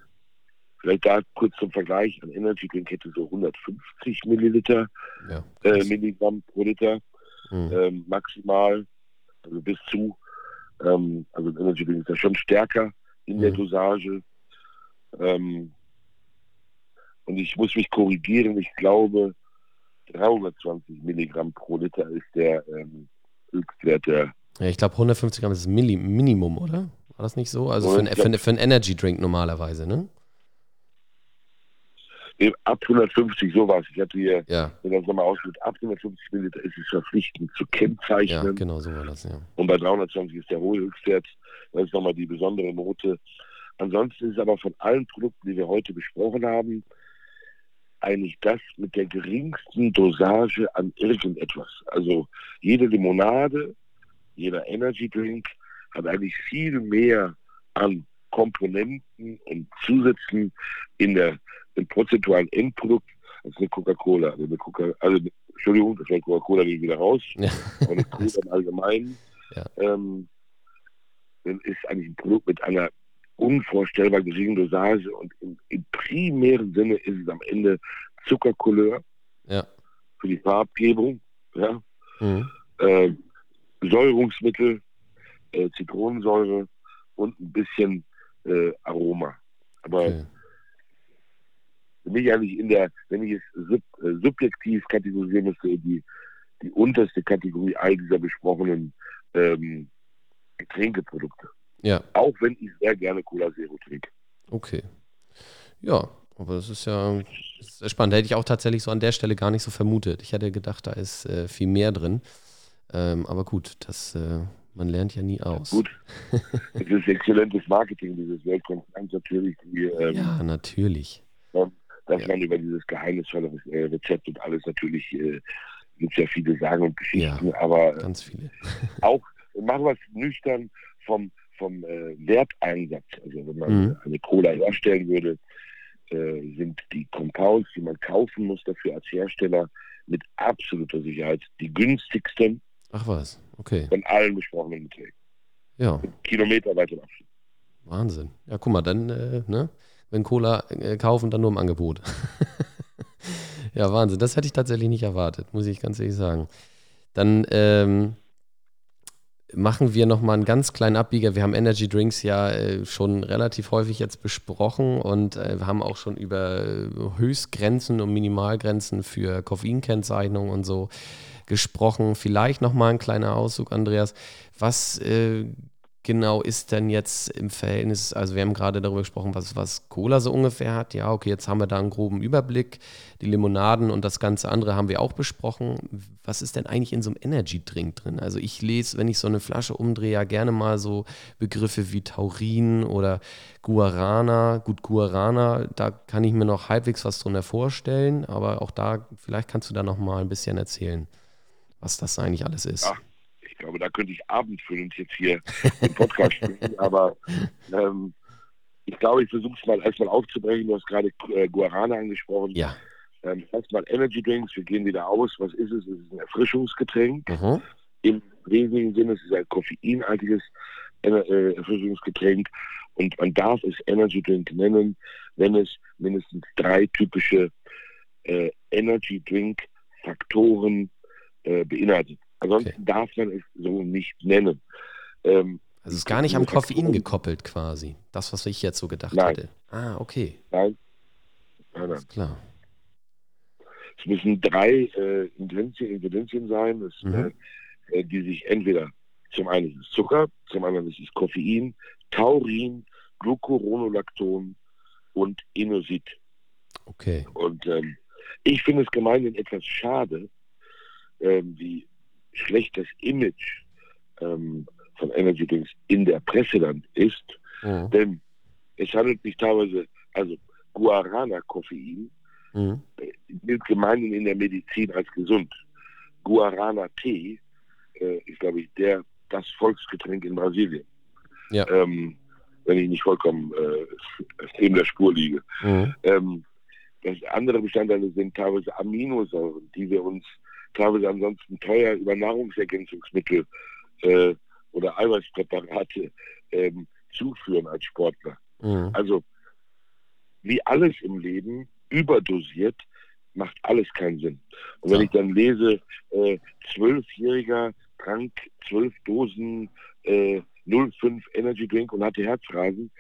[SPEAKER 3] Vielleicht da kurz zum Vergleich, ein Energy Drink hätte so 150 Milliliter,
[SPEAKER 1] Ja.
[SPEAKER 3] äh. Milligramm pro Liter
[SPEAKER 1] Mhm.
[SPEAKER 3] ähm, maximal, also bis zu. Ähm, also ein Energy Drink ist ja schon stärker in der
[SPEAKER 1] Mhm.
[SPEAKER 3] Dosage. Ähm, und ich muss mich korrigieren, ich glaube 320 Milligramm pro Liter ist der ähm, Höchstwert der
[SPEAKER 1] Ja, ich glaube 150 Gramm ist das Milli Minimum, oder? War das nicht so? Also für, ein, für, ein, einen Energy Drink normalerweise, ne?
[SPEAKER 3] ab 150 sowas. Ich hatte hier,
[SPEAKER 1] Ja,
[SPEAKER 3] wenn das nochmal ausgeht, ab 150 Milliliter ist es verpflichtend zu
[SPEAKER 1] ja,
[SPEAKER 3] kennzeichnen.
[SPEAKER 1] genau so war das, ja.
[SPEAKER 3] Und bei 320 ist der hohe Höchstwert. Das ist nochmal die besondere Note. Ansonsten ist aber von allen Produkten, die wir heute besprochen haben, eigentlich das mit der geringsten Dosage an irgendetwas. Also jede Limonade, jeder Energy Drink hat eigentlich viel mehr an Komponenten und Zusätzen in der, im prozentualen Endprodukt als eine Coca-Cola. Also eine Coca also, Entschuldigung, das war Coca-Cola geht wieder raus.
[SPEAKER 1] ja.
[SPEAKER 3] Aber eine Cola im Allgemeinen
[SPEAKER 1] Ja.
[SPEAKER 3] ähm, ist eigentlich ein Produkt mit einer unvorstellbar geringen Dosage und im, im primären Sinne ist es am Ende Zuckercouleur
[SPEAKER 1] Ja.
[SPEAKER 3] für die Farbgebung, ja,
[SPEAKER 1] Mhm.
[SPEAKER 3] äh, Säurungsmittel, äh, Zitronensäure und ein bisschen äh, Aroma. Aber
[SPEAKER 1] Okay.
[SPEAKER 3] für mich eigentlich in der, wenn ich es sub, äh, subjektiv kategorisieren müsste, die, die unterste Kategorie all dieser besprochenen ähm, Getränkeprodukte.
[SPEAKER 1] Ja,
[SPEAKER 3] Auch wenn ich sehr gerne Cola Zero trinke.
[SPEAKER 1] okay. Ja, aber das ist ja das ist spannend. Hätte ich auch tatsächlich so an der Stelle gar nicht so vermutet. Ich hätte gedacht, da ist äh, viel mehr drin. Ähm, aber gut, das, äh, man lernt ja nie aus.
[SPEAKER 3] Gut, (laughs) es ist exzellentes Marketing dieses Weltkonzerns natürlich, die, ähm,
[SPEAKER 1] Ja, natürlich.
[SPEAKER 3] dass
[SPEAKER 1] Ja.
[SPEAKER 3] man über dieses geheimnisvolle äh, Rezept und alles natürlich äh, gibt ja viele Sagen und Geschichten, aber äh,
[SPEAKER 1] Ganz viele.
[SPEAKER 3] auch machen wir es nüchtern vom, vom äh, Werteinsatz. Also wenn man
[SPEAKER 1] Mhm.
[SPEAKER 3] eine Cola herstellen würde, äh, sind die Compounds, die man kaufen muss dafür als Hersteller, mit absoluter Sicherheit die günstigsten
[SPEAKER 1] Ach was, okay.
[SPEAKER 3] von allen besprochenen Beträgen.
[SPEAKER 1] Ja,
[SPEAKER 3] Kilometer weit im Abstand.
[SPEAKER 1] Wahnsinn. Ja, guck mal, dann, äh, ne? Wenn Cola äh, kaufen, dann nur im Angebot. (laughs) ja, Wahnsinn. Das hätte ich tatsächlich nicht erwartet, muss ich ganz ehrlich sagen. Dann ähm, machen wir nochmal einen ganz kleinen Abbieger. Wir haben Energy Drinks ja äh, schon relativ häufig jetzt besprochen und äh, haben auch schon über Höchstgrenzen und Minimalgrenzen für Koffeinkennzeichnung und so gesprochen. Vielleicht nochmal ein kleiner Auszug, Andreas. Was äh, genau ist denn jetzt im Verhältnis, also wir haben gerade darüber gesprochen, was, was Cola so ungefähr hat. Ja, okay, jetzt haben wir da einen groben Überblick. Die Limonaden und das ganze andere haben wir auch besprochen. Was ist denn eigentlich in so einem Energy-Drink drin? Also ich lese, wenn ich so eine Flasche umdrehe, ja gerne mal so Begriffe wie Taurin oder Guarana. Gut, Guarana, da kann ich mir noch halbwegs was drunter vorstellen, aber auch da, vielleicht kannst du da noch mal ein bisschen erzählen, was das eigentlich alles ist.
[SPEAKER 3] Ich glaube, da könnte ich abendfüllend jetzt hier im Podcast sprechen, (laughs) aber ähm, ich glaube, ich versuche es mal erstmal aufzubrechen. Du hast gerade äh, Guarana angesprochen.
[SPEAKER 1] Ja.
[SPEAKER 3] Ähm, erstmal Energy Drinks, wir gehen wieder aus. Was ist es? Es ist ein Erfrischungsgetränk.
[SPEAKER 1] Mhm.
[SPEAKER 3] Im wesentlichen Sinne es ist ein koffeinhaltiges äh, Erfrischungsgetränk und man darf es Energy Drink nennen, wenn es mindestens drei typische äh, Energy Drink Faktoren äh, beinhaltet. Ansonsten
[SPEAKER 1] Okay.
[SPEAKER 3] darf man es so nicht nennen. Ähm,
[SPEAKER 1] Also es ist gar nicht am Koffein gekoppelt quasi. Das, was ich jetzt so gedacht
[SPEAKER 3] Nein.
[SPEAKER 1] hätte. Ah, okay.
[SPEAKER 3] nein, nein, nein.
[SPEAKER 1] Alles klar.
[SPEAKER 3] Es müssen drei äh, Ingredienzien, Ingredienzien sein, es,
[SPEAKER 1] Mhm.
[SPEAKER 3] äh, die sich entweder zum einen ist es Zucker, zum anderen ist es Koffein, Taurin, Glucuronolacton und Inusit.
[SPEAKER 1] Okay.
[SPEAKER 3] Und ähm, ich finde es gemeinhin etwas schade, ähm, wie schlecht das Image ähm, von Energy Drinks in der Presse dann ist,
[SPEAKER 1] Mhm.
[SPEAKER 3] denn es handelt sich teilweise, also Guarana-Koffein
[SPEAKER 1] Mhm.
[SPEAKER 3] gilt gemeinhin in der Medizin als gesund. Guarana-Tee äh, ist, glaube ich, der, das Volksgetränk in Brasilien.
[SPEAKER 1] Ja.
[SPEAKER 3] Ähm, wenn ich nicht vollkommen äh, (laughs) neben der Spur liege.
[SPEAKER 1] Mhm.
[SPEAKER 3] Ähm, das andere Bestandteile sind teilweise Aminosäuren, die wir uns teilweise ansonsten teuer über Nahrungsergänzungsmittel äh, oder Eiweißpräparate ähm, zuführen als Sportler.
[SPEAKER 1] Mhm.
[SPEAKER 3] Also wie alles im Leben überdosiert, macht alles keinen Sinn. Und wenn
[SPEAKER 1] Ja.
[SPEAKER 3] ich dann lese, äh, zwölfjähriger trank zwölf Dosen äh, 05 Energy Drink und hatte Herzrasen,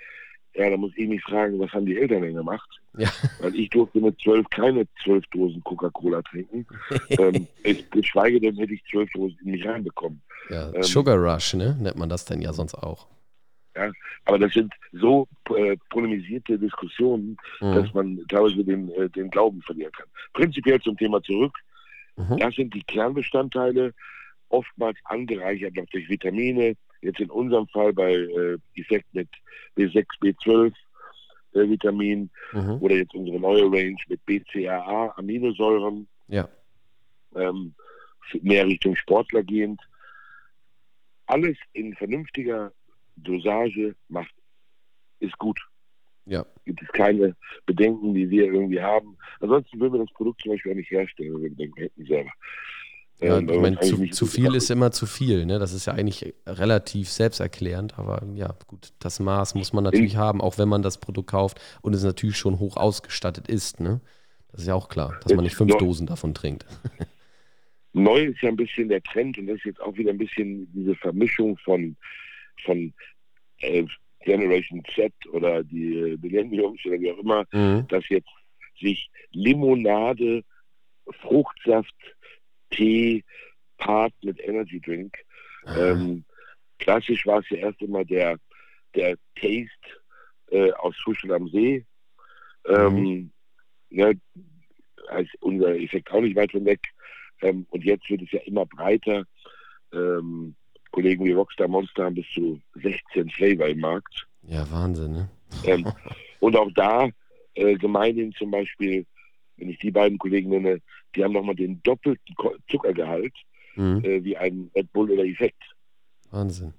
[SPEAKER 3] ja, da muss ich mich fragen, was haben die Eltern denn gemacht?
[SPEAKER 1] Ja.
[SPEAKER 3] Weil ich durfte mit zwölf keine zwölf Dosen Coca-Cola trinken. (laughs) ähm, ich, geschweige denn hätte ich zwölf Dosen in mich reinbekommen.
[SPEAKER 1] ja,
[SPEAKER 3] ähm,
[SPEAKER 1] Sugar Rush, ne? Nennt man das denn ja sonst auch.
[SPEAKER 3] Aber das sind so äh, polemisierte Diskussionen,
[SPEAKER 1] Mhm.
[SPEAKER 3] dass man teilweise den, äh, den Glauben verlieren kann. Prinzipiell zum Thema zurück.
[SPEAKER 1] Mhm.
[SPEAKER 3] Das sind die Kernbestandteile, oftmals angereichert noch durch Vitamine. Jetzt in unserem Fall bei äh, Effekt mit B6, B12 Vitamin
[SPEAKER 1] Mhm.
[SPEAKER 3] oder jetzt unsere neue Range mit BCAA, Aminosäuren,
[SPEAKER 1] Ja.
[SPEAKER 3] ähm, mehr Richtung Sportler gehend. Alles in vernünftiger Dosage macht, ist gut.
[SPEAKER 1] Ja.
[SPEAKER 3] Gibt es keine Bedenken, die wir irgendwie haben. Ansonsten würden wir das Produkt zum Beispiel auch nicht herstellen, wenn wir Bedenken hätten selber.
[SPEAKER 1] Ja,
[SPEAKER 3] Ähm,
[SPEAKER 1] ich meine, zu, zu viel ist immer zu viel, ne? Das ist ja eigentlich relativ selbsterklärend, aber ja, gut, das Maß muss man natürlich haben, auch wenn man das Produkt kauft und es natürlich schon hoch ausgestattet ist, ne? Das ist ja auch klar, dass man nicht fünf
[SPEAKER 3] Ja.
[SPEAKER 1] Dosen davon trinkt. (laughs)
[SPEAKER 3] Neu ist ja ein bisschen der Trend und das ist jetzt auch wieder ein bisschen diese Vermischung von, von äh, Generation Z oder die Millenniums oder wie auch immer, mhm. dass jetzt sich Limonade, Fruchtsaft, Tee, Part mit Energy Drink. Ähm, klassisch war es ja erst immer der, der Taste äh, aus Fuschel am See. Ähm, mhm. ne, als unser Effekt auch nicht weit von weg. Ähm, und jetzt wird es ja immer breiter. Ähm, Kollegen wie Rockstar Monster haben bis zu 16 Flavor im Markt.
[SPEAKER 1] Ja, Wahnsinn, ne?
[SPEAKER 3] Ähm, und auch da, äh, gemeinhin zum Beispiel, wenn ich die beiden Kollegen nenne, die haben nochmal den doppelten Zuckergehalt mhm. äh, wie ein Red Bull oder Effekt.
[SPEAKER 1] Wahnsinn.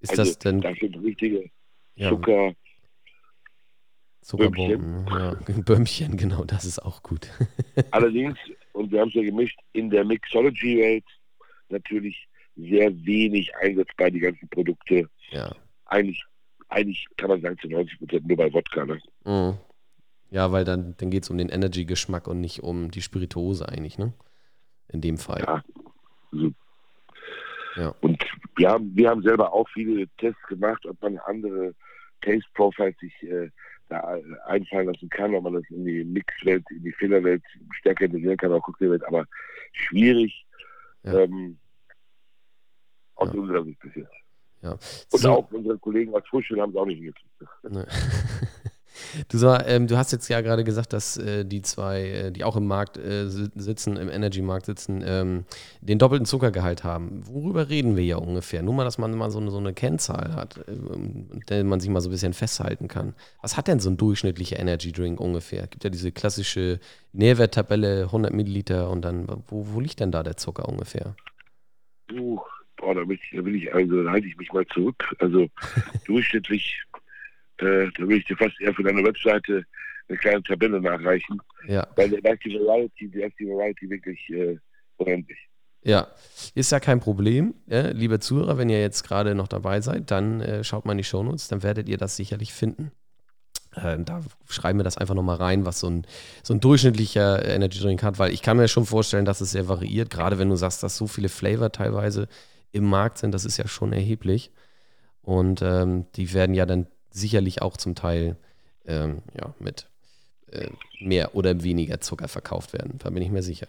[SPEAKER 1] Ist
[SPEAKER 3] also,
[SPEAKER 1] das denn.
[SPEAKER 3] Das sind richtige Zucker.
[SPEAKER 1] Zuckerbomben, ja. (laughs) Bömmchen, genau, das ist auch gut. (laughs)
[SPEAKER 3] Allerdings, und wir haben es ja gemischt, in der Mixology-Welt natürlich sehr wenig einsetzbar, die ganzen Produkte.
[SPEAKER 1] Ja.
[SPEAKER 3] Eigentlich, eigentlich kann man sagen, zu 90 Prozent nur bei Wodka. Ne?
[SPEAKER 1] Mhm. Ja, weil dann, dann geht es um den Energy-Geschmack und nicht um die Spirituose eigentlich, ne? In dem Fall.
[SPEAKER 3] Ja. Also, ja. Und wir haben, wir haben selber auch viele Tests gemacht, ob man andere Taste Profiles sich äh, da einfallen lassen kann, ob man das in die Mixwelt, in die Fillerwelt stärker integrieren kann, auch Cocktailwelt, aber schwierig. Ja. Ähm, aus ja. unserer Sicht bis jetzt.
[SPEAKER 1] Ja.
[SPEAKER 3] Und so. auch unsere Kollegen als Fuschel haben es auch nicht hingekriegt. (laughs) (laughs)
[SPEAKER 1] Du, sag, ähm, du hast jetzt ja gerade gesagt, dass äh, die zwei, äh, die auch im Markt äh, sitzen, im Energy-Markt sitzen, ähm, den doppelten Zuckergehalt haben. Worüber reden wir ja ungefähr? Nur mal, dass man mal so eine, so eine Kennzahl hat, ähm, der man sich mal so ein bisschen festhalten kann. Was hat denn so ein durchschnittlicher Energy-Drink ungefähr? Es gibt ja diese klassische Nährwerttabelle, 100 Milliliter und dann, wo, wo liegt denn da der Zucker ungefähr?
[SPEAKER 3] Uh, boah, da, ich, da will ich, also da halte ich mich mal zurück. Also (laughs) durchschnittlich äh, da würde ich dir fast eher für deine Webseite eine kleine Tabelle nachreichen.
[SPEAKER 1] Ja.
[SPEAKER 3] Weil da ist die Variety, da ist die Variety wirklich äh, unendlich.
[SPEAKER 1] Ja, ist ja kein Problem. Äh, liebe Zuhörer, wenn ihr jetzt gerade noch dabei seid, dann äh, schaut mal in die Shownotes, dann werdet ihr das sicherlich finden. Äh, da schreiben wir das einfach nochmal rein, was so ein, so ein durchschnittlicher Energy Drink hat, weil ich kann mir schon vorstellen, dass es sehr variiert, gerade wenn du sagst, dass so viele Flavor teilweise im Markt sind, das ist ja schon erheblich. Und ähm, die werden ja dann sicherlich auch zum Teil ähm, ja, mit äh, mehr oder weniger Zucker verkauft werden. Da bin ich mir sicher.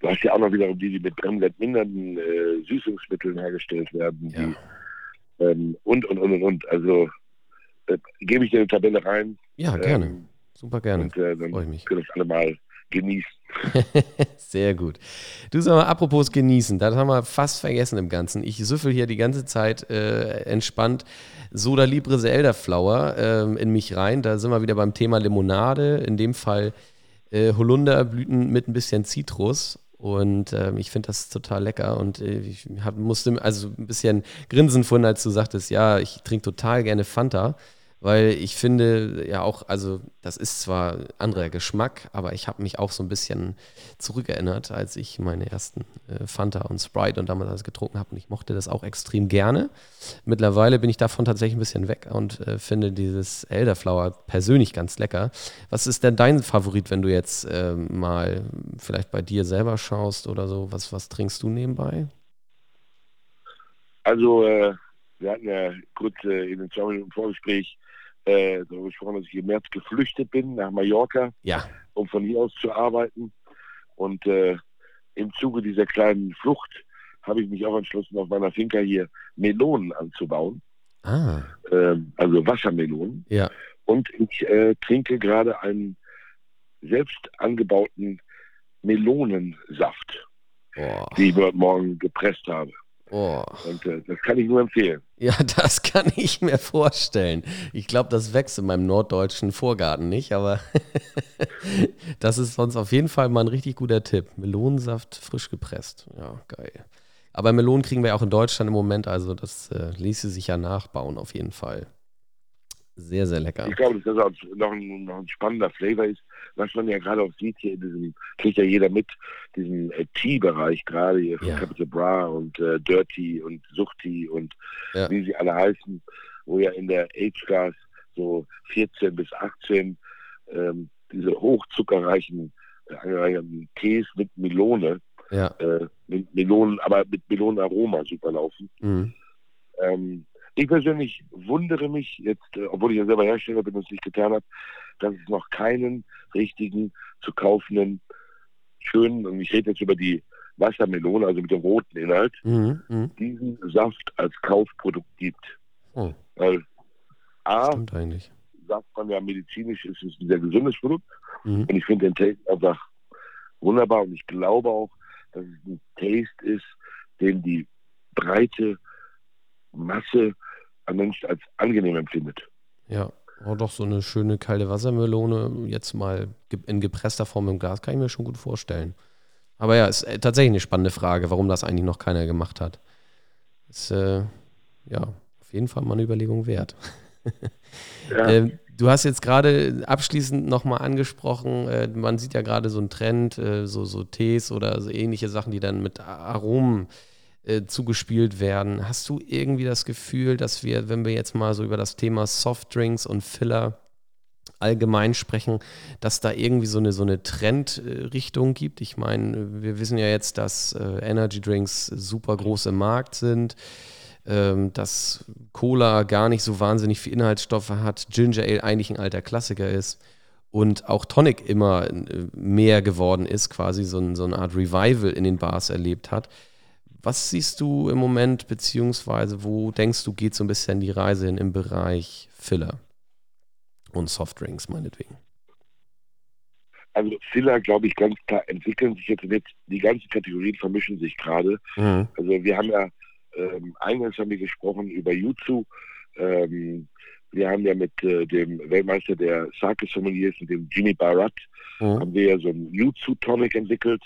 [SPEAKER 3] Du hast ja auch noch wiederum die, die mit brennwertmindernden äh, Süßungsmitteln hergestellt werden. Ja. Die, ähm, und, und, und, und, und. Also äh, gebe ich dir eine Tabelle rein.
[SPEAKER 1] Ja, gerne. Ähm, Super gerne.
[SPEAKER 3] Und äh, dann Freue ich mich. können wir es alle mal genießen. (laughs)
[SPEAKER 1] Sehr gut. Du sag mal, apropos genießen, das haben wir fast vergessen im Ganzen. Ich süffel hier die ganze Zeit äh, entspannt Soda Libre Elderflower äh, in mich rein. Da sind wir wieder beim Thema Limonade. In dem Fall äh, Holunderblüten mit ein bisschen Zitrus. Und äh, ich finde das total lecker. Und äh, ich hab, musste also ein bisschen grinsen vorhin, als du sagtest, ja, ich trinke total gerne Fanta weil ich finde ja auch, also das ist zwar anderer Geschmack, aber ich habe mich auch so ein bisschen zurückerinnert, als ich meine ersten äh, Fanta und Sprite und damals alles getrunken habe und ich mochte das auch extrem gerne. Mittlerweile bin ich davon tatsächlich ein bisschen weg und äh, finde dieses Elderflower persönlich ganz lecker. Was ist denn dein Favorit, wenn du jetzt äh, mal vielleicht bei dir selber schaust oder so? Was, was trinkst du nebenbei?
[SPEAKER 3] Also, äh, wir hatten ja kurz äh, in den zwei Minuten Vorgespräch äh, darüber gesprochen, dass ich im März geflüchtet bin nach Mallorca,
[SPEAKER 1] ja.
[SPEAKER 3] um von hier aus zu arbeiten. Und äh, im Zuge dieser kleinen Flucht habe ich mich auch entschlossen, auf meiner Finca hier Melonen anzubauen.
[SPEAKER 1] Ah.
[SPEAKER 3] Ähm, also Wassermelonen.
[SPEAKER 1] Ja.
[SPEAKER 3] Und ich äh, trinke gerade einen selbst angebauten Melonensaft, oh. den ich heute Morgen gepresst habe.
[SPEAKER 1] Oh.
[SPEAKER 3] Und äh, das kann ich nur empfehlen.
[SPEAKER 1] Ja, (laughs) das kann ich mir vorstellen. Ich glaube, das wächst in meinem norddeutschen Vorgarten nicht, aber (laughs) das ist sonst auf jeden Fall mal ein richtig guter Tipp. Melonensaft frisch gepresst. Ja, geil. Aber Melonen kriegen wir auch in Deutschland im Moment, also das äh, ließe sich ja nachbauen auf jeden Fall. Sehr, sehr lecker.
[SPEAKER 3] Ich glaube, dass das auch noch ein, noch ein spannender Flavor ist, was man ja gerade auch sieht hier in diesem, kriegt ja jeder mit, diesen äh, Tea-Bereich gerade hier von ja. Capital Bra und äh, Dirty und Suchti und ja. wie sie alle heißen, wo ja in der Age Class so 14 bis 18 ähm, diese hochzuckerreichen äh, Tees mit Melone,
[SPEAKER 1] ja.
[SPEAKER 3] äh, mit Melonen, aber mit Melonenaroma super laufen.
[SPEAKER 1] Mhm.
[SPEAKER 3] Ähm, ich persönlich wundere mich jetzt, äh, obwohl ich ja selber Hersteller bin und es nicht getan habe, dass es noch keinen richtigen zu kaufenden, schönen, und ich rede jetzt über die Wassermelone, also mit dem roten Inhalt,
[SPEAKER 1] Mhm, mhm.
[SPEAKER 3] diesen Saft als Kaufprodukt gibt.
[SPEAKER 1] Oh,
[SPEAKER 3] Weil A,
[SPEAKER 1] stimmt eigentlich.
[SPEAKER 3] sagt man ja medizinisch, ist es ein sehr gesundes Produkt.
[SPEAKER 1] Mhm.
[SPEAKER 3] Und ich finde den Taste einfach wunderbar. Und ich glaube auch, dass es ein Taste ist, den die breite Masse an Menschen als angenehm empfindet.
[SPEAKER 1] Ja, oh, doch so eine schöne kalte Wassermelone, jetzt mal in gepresster Form im Glas, kann ich mir schon gut vorstellen. Aber ja, ist äh, tatsächlich eine spannende Frage, warum das eigentlich noch keiner gemacht hat. Ist äh, ja auf jeden Fall mal eine Überlegung wert. (laughs)
[SPEAKER 3] Ja.
[SPEAKER 1] Ähm, du hast jetzt gerade abschließend nochmal angesprochen, äh, man sieht ja gerade so einen Trend, äh, so, so Tees oder so ähnliche Sachen, die dann mit Aromen äh, zugespielt werden. Hast du irgendwie das Gefühl, dass wir, wenn wir jetzt mal so über das Thema Softdrinks und Filler allgemein sprechen, dass da irgendwie so eine, so eine Trendrichtung gibt? Ich meine, wir wissen ja jetzt, dass äh, Energy Drinks super groß im Markt sind ähm, dass Cola gar nicht so wahnsinnig viel Inhaltsstoffe hat, Ginger Ale eigentlich ein alter Klassiker ist und auch Tonic immer äh, mehr geworden ist, quasi so, ein, so eine Art Revival in den Bars erlebt hat. Was siehst du im Moment, beziehungsweise wo denkst du, geht so ein bisschen die Reise hin im Bereich Filler und Softdrinks meinetwegen?
[SPEAKER 3] Also Filler, glaube ich, ganz klar entwickeln sich jetzt mit, die ganzen Kategorien vermischen sich gerade.
[SPEAKER 1] Mhm.
[SPEAKER 3] Also wir haben ja, ähm, eingangs haben wir gesprochen über Jutsu. Ähm, wir haben ja mit äh, dem Weltmeister der Sake Sommeliers, mit dem Jimmy Barat,
[SPEAKER 1] Mhm.
[SPEAKER 3] haben wir ja so einen Jutsu Tonic entwickelt,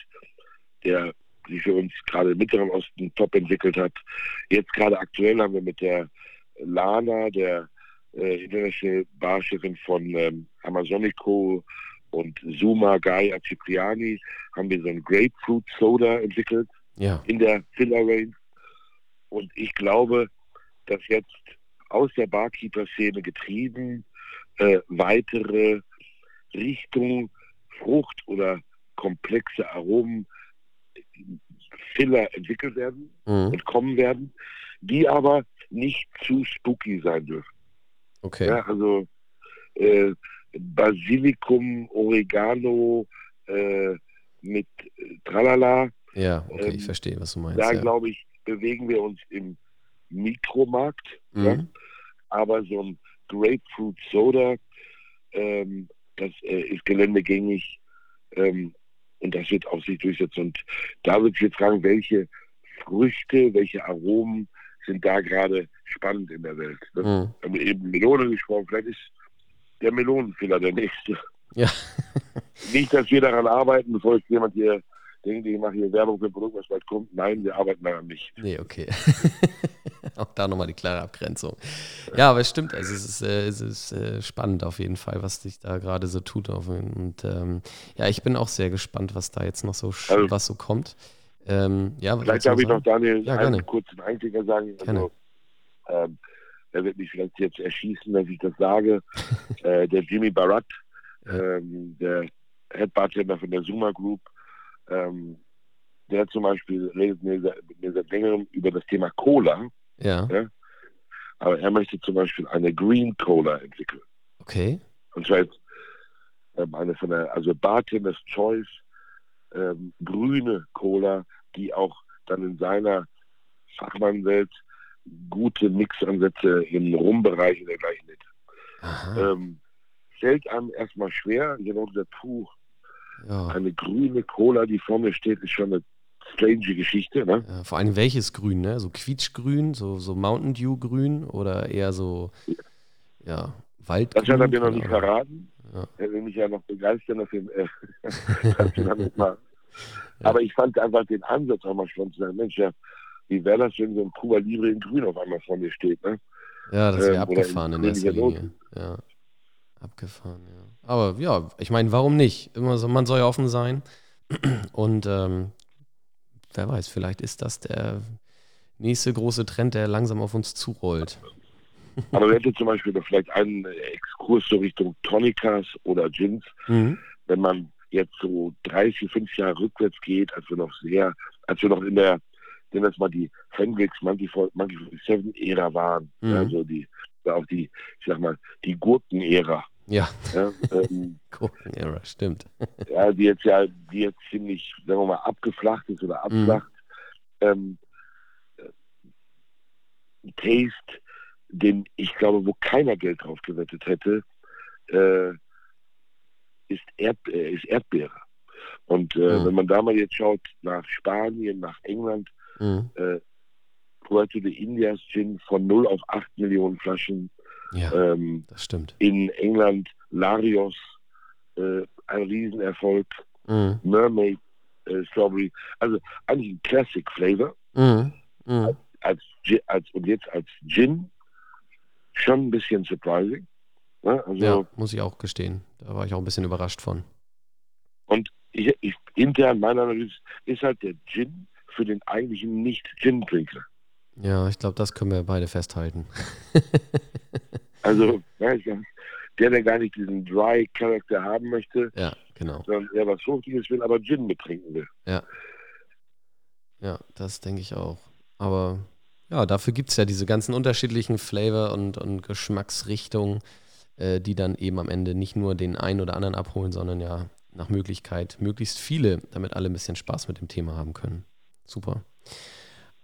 [SPEAKER 3] der sich für uns gerade im Mittleren Osten top entwickelt hat. Jetzt gerade aktuell haben wir mit der Lana, der äh, International Barchefin von ähm, Amazonico und Zuma Gaia Cipriani, haben wir so einen Grapefruit Soda entwickelt
[SPEAKER 1] Ja,
[SPEAKER 3] in der Filler Range. Und ich glaube, dass jetzt aus der Barkeeper-Szene getrieben äh, weitere Richtung Frucht oder komplexe Aromen Filler entwickelt werden
[SPEAKER 1] mhm.
[SPEAKER 3] und kommen werden, die aber nicht zu spooky sein dürfen.
[SPEAKER 1] okay.
[SPEAKER 3] Ja, also äh, Basilikum, Oregano äh, mit Tralala,
[SPEAKER 1] Ja, okay, ich
[SPEAKER 3] ähm,
[SPEAKER 1] verstehe, was du meinst.
[SPEAKER 3] da
[SPEAKER 1] ja.
[SPEAKER 3] glaube ich, bewegen wir uns im Mikromarkt.
[SPEAKER 1] Mhm.
[SPEAKER 3] Ja? Aber so ein Grapefruit Soda, ähm, das äh, ist geländegängig ähm, und das wird auf sich durchsetzen. Und da würde ich jetzt fragen, welche Früchte, welche Aromen sind da gerade spannend in der Welt? Ne?
[SPEAKER 1] Mhm.
[SPEAKER 3] Wir haben eben Melone gesprochen, vielleicht ist der Melonenfiller der nächste.
[SPEAKER 1] Ja. (laughs)
[SPEAKER 3] Nicht, dass wir daran arbeiten, bevor jetzt jemand hier denkt, ich mache hier Werbung für ein Produkt, was bald kommt. Nein, wir arbeiten daran nicht.
[SPEAKER 1] Nee, okay. (laughs) (laughs) Auch da nochmal die klare Abgrenzung. Ja, aber es stimmt, also es ist, äh, es ist äh, spannend auf jeden Fall, was sich da gerade so tut. Und ähm, ja, ich bin auch sehr gespannt, was da jetzt noch so,
[SPEAKER 3] Also-
[SPEAKER 1] was so kommt. Ähm, ja,
[SPEAKER 3] Vielleicht darf ich noch? Daniel
[SPEAKER 1] Ja,
[SPEAKER 3] einen kurzen Einklicker sagen. Also, ähm, er wird mich vielleicht jetzt erschießen, dass ich das sage. (laughs) äh, der Jimmy Barat, ähm, der Head Bartender von der Zuma Group, ähm, der zum Beispiel redet mir mir seit längerem über das Thema Cola,
[SPEAKER 1] Ja,
[SPEAKER 3] aber er möchte zum Beispiel eine Green Cola entwickeln.
[SPEAKER 1] okay.
[SPEAKER 3] Und zwar jetzt ähm, eine von der, also Bartenders Choice, ähm, grüne Cola, die auch dann in seiner Fachmannwelt gute Mixansätze im Rumbereich und dergleichen.
[SPEAKER 1] Aha.
[SPEAKER 3] Ähm, fällt einem erstmal schwer. Auch gesagt, puh,
[SPEAKER 1] Ja.
[SPEAKER 3] eine grüne Cola, die vor mir steht, ist schon eine strange Geschichte. Ne?
[SPEAKER 1] ja. Vor allem welches Grün, ne? So quietschgrün, so, so Mountain Dew Grün oder eher so, ja, Waldgrün?
[SPEAKER 3] Das hat er mir noch nicht verraten.
[SPEAKER 1] Ja.
[SPEAKER 3] Er will mich ja noch begeistern auf dem, äh, (laughs) mal. Aber ich fand einfach den Ansatz auch mal spannend zu sagen, Mensch, ja, wie wäre das, wenn so ein Cuba Libre in Grün auf einmal vor mir steht, ne?
[SPEAKER 1] Ja, das wäre
[SPEAKER 3] Ähm,
[SPEAKER 1] abgefahren in
[SPEAKER 3] in
[SPEAKER 1] erster Linie. Ja. Abgefahren, ja. Aber ja, ich meine, warum nicht? Immer so, man soll ja offen sein. Und ähm, wer weiß, vielleicht ist das der nächste große Trend, der langsam auf uns zurollt. (laughs)
[SPEAKER 3] Aber wir hätten zum Beispiel noch vielleicht einen Exkurs so Richtung Tonicas oder Gins,
[SPEAKER 1] Mhm.
[SPEAKER 3] wenn man jetzt so drei, vier, fünf Jahre rückwärts geht, als wir noch sehr, als wir noch in der denn das mal die Hendrix Monkey, Monkey 47 Ära waren.
[SPEAKER 1] Mhm.
[SPEAKER 3] Also die, auch die, ich sag mal, die Gurken-Ära.
[SPEAKER 1] Ja,
[SPEAKER 3] Ja, ähm, (laughs)
[SPEAKER 1] Gurken Era, stimmt. (laughs)
[SPEAKER 3] ja, die jetzt ja, die jetzt ziemlich, sagen wir mal, abgeflacht ist oder abflacht. Ähm, äh, Taste, den ich glaube, wo keiner Geld drauf gewettet hätte, äh, ist, Erd, äh, ist Erdbeere. Und äh,
[SPEAKER 1] Mhm.
[SPEAKER 3] wenn man da mal jetzt schaut nach Spanien, nach England,
[SPEAKER 1] Mhm.
[SPEAKER 3] äh, Puerto de Indias Gin von 0 auf 8 Millionen Flaschen.
[SPEAKER 1] Ja,
[SPEAKER 3] Ähm,
[SPEAKER 1] das stimmt.
[SPEAKER 3] in England Larios, äh, ein Riesenerfolg.
[SPEAKER 1] Mhm.
[SPEAKER 3] Mermaid äh, Strawberry. Also eigentlich ein Classic Flavor.
[SPEAKER 1] Mhm. Mhm.
[SPEAKER 3] Als, Gi- als, und jetzt als Gin schon ein bisschen surprising. Ne? Also
[SPEAKER 1] Ja, muss ich auch gestehen. Da war ich auch ein bisschen überrascht von.
[SPEAKER 3] ich, ich, intern meine Analyse ist halt der Gin für den eigentlichen Nicht-Gin-Trinker.
[SPEAKER 1] Ja, ich glaube, das können wir beide festhalten. (laughs)
[SPEAKER 3] Also ja, der, der gar nicht diesen Dry Character haben möchte,
[SPEAKER 1] Ja, genau.
[SPEAKER 3] sondern eher was Fruchtiges will, aber Gin mittrinken will.
[SPEAKER 1] Ja, das denke ich auch. Aber ja, dafür gibt es ja diese ganzen unterschiedlichen Flavor- und, und Geschmacksrichtungen, äh, die dann eben am Ende nicht nur den einen oder anderen abholen, sondern ja nach Möglichkeit möglichst viele, damit alle ein bisschen Spaß mit dem Thema haben können. Super.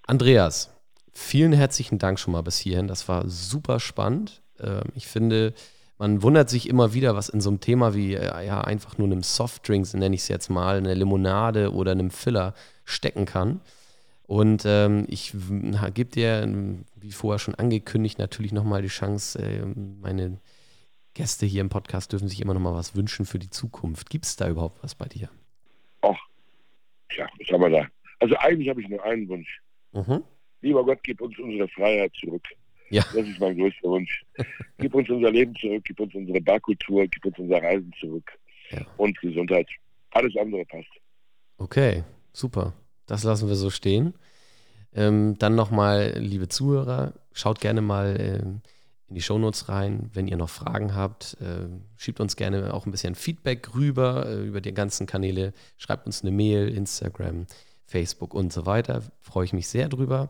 [SPEAKER 1] Andreas, vielen herzlichen Dank schon mal bis hierhin. Das war super spannend. Ähm, ich finde, man wundert sich immer wieder, was in so einem Thema wie äh, ja einfach nur einem Softdrinks, nenne ich es jetzt mal, eine Limonade oder einem Filler stecken kann. Und ähm, ich gebe dir, ähm, wie vorher schon angekündigt, natürlich nochmal die Chance, äh, meine Gäste hier im Podcast dürfen sich immer nochmal was wünschen für die Zukunft. Gibt es da überhaupt was bei dir?
[SPEAKER 3] Tja, was haben wir da? Also eigentlich habe ich nur einen Wunsch.
[SPEAKER 1] Mhm.
[SPEAKER 3] Lieber Gott, gib uns unsere Freiheit zurück.
[SPEAKER 1] Ja.
[SPEAKER 3] Das ist mein größter Wunsch. gib uns unser Leben zurück, gib uns unsere Barkultur, gib uns unser Reisen zurück.
[SPEAKER 1] Ja.
[SPEAKER 3] Und Gesundheit. Alles andere passt.
[SPEAKER 1] Okay, super. Das lassen wir so stehen. Ähm, dann nochmal, liebe Zuhörer, schaut gerne mal ähm, in die Shownotes rein. Wenn ihr noch Fragen habt, äh, schiebt uns gerne auch ein bisschen Feedback rüber äh, über die ganzen Kanäle. Schreibt uns eine Mail, Instagram, Facebook und so weiter. Freue ich mich sehr drüber.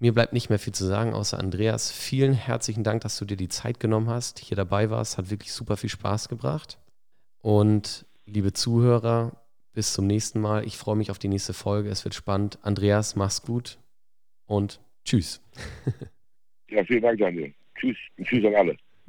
[SPEAKER 1] Mir bleibt nicht mehr viel zu sagen, außer Andreas. Vielen herzlichen Dank, dass du dir die Zeit genommen hast, hier dabei warst. Hat wirklich super viel Spaß gebracht. Und liebe Zuhörer, bis zum nächsten Mal. Ich freue mich auf die nächste Folge. Es wird spannend. Andreas, mach's gut und tschüss. (laughs)
[SPEAKER 3] Ja, vielen Dank, Daniel. Tschüss und tschüss an alle.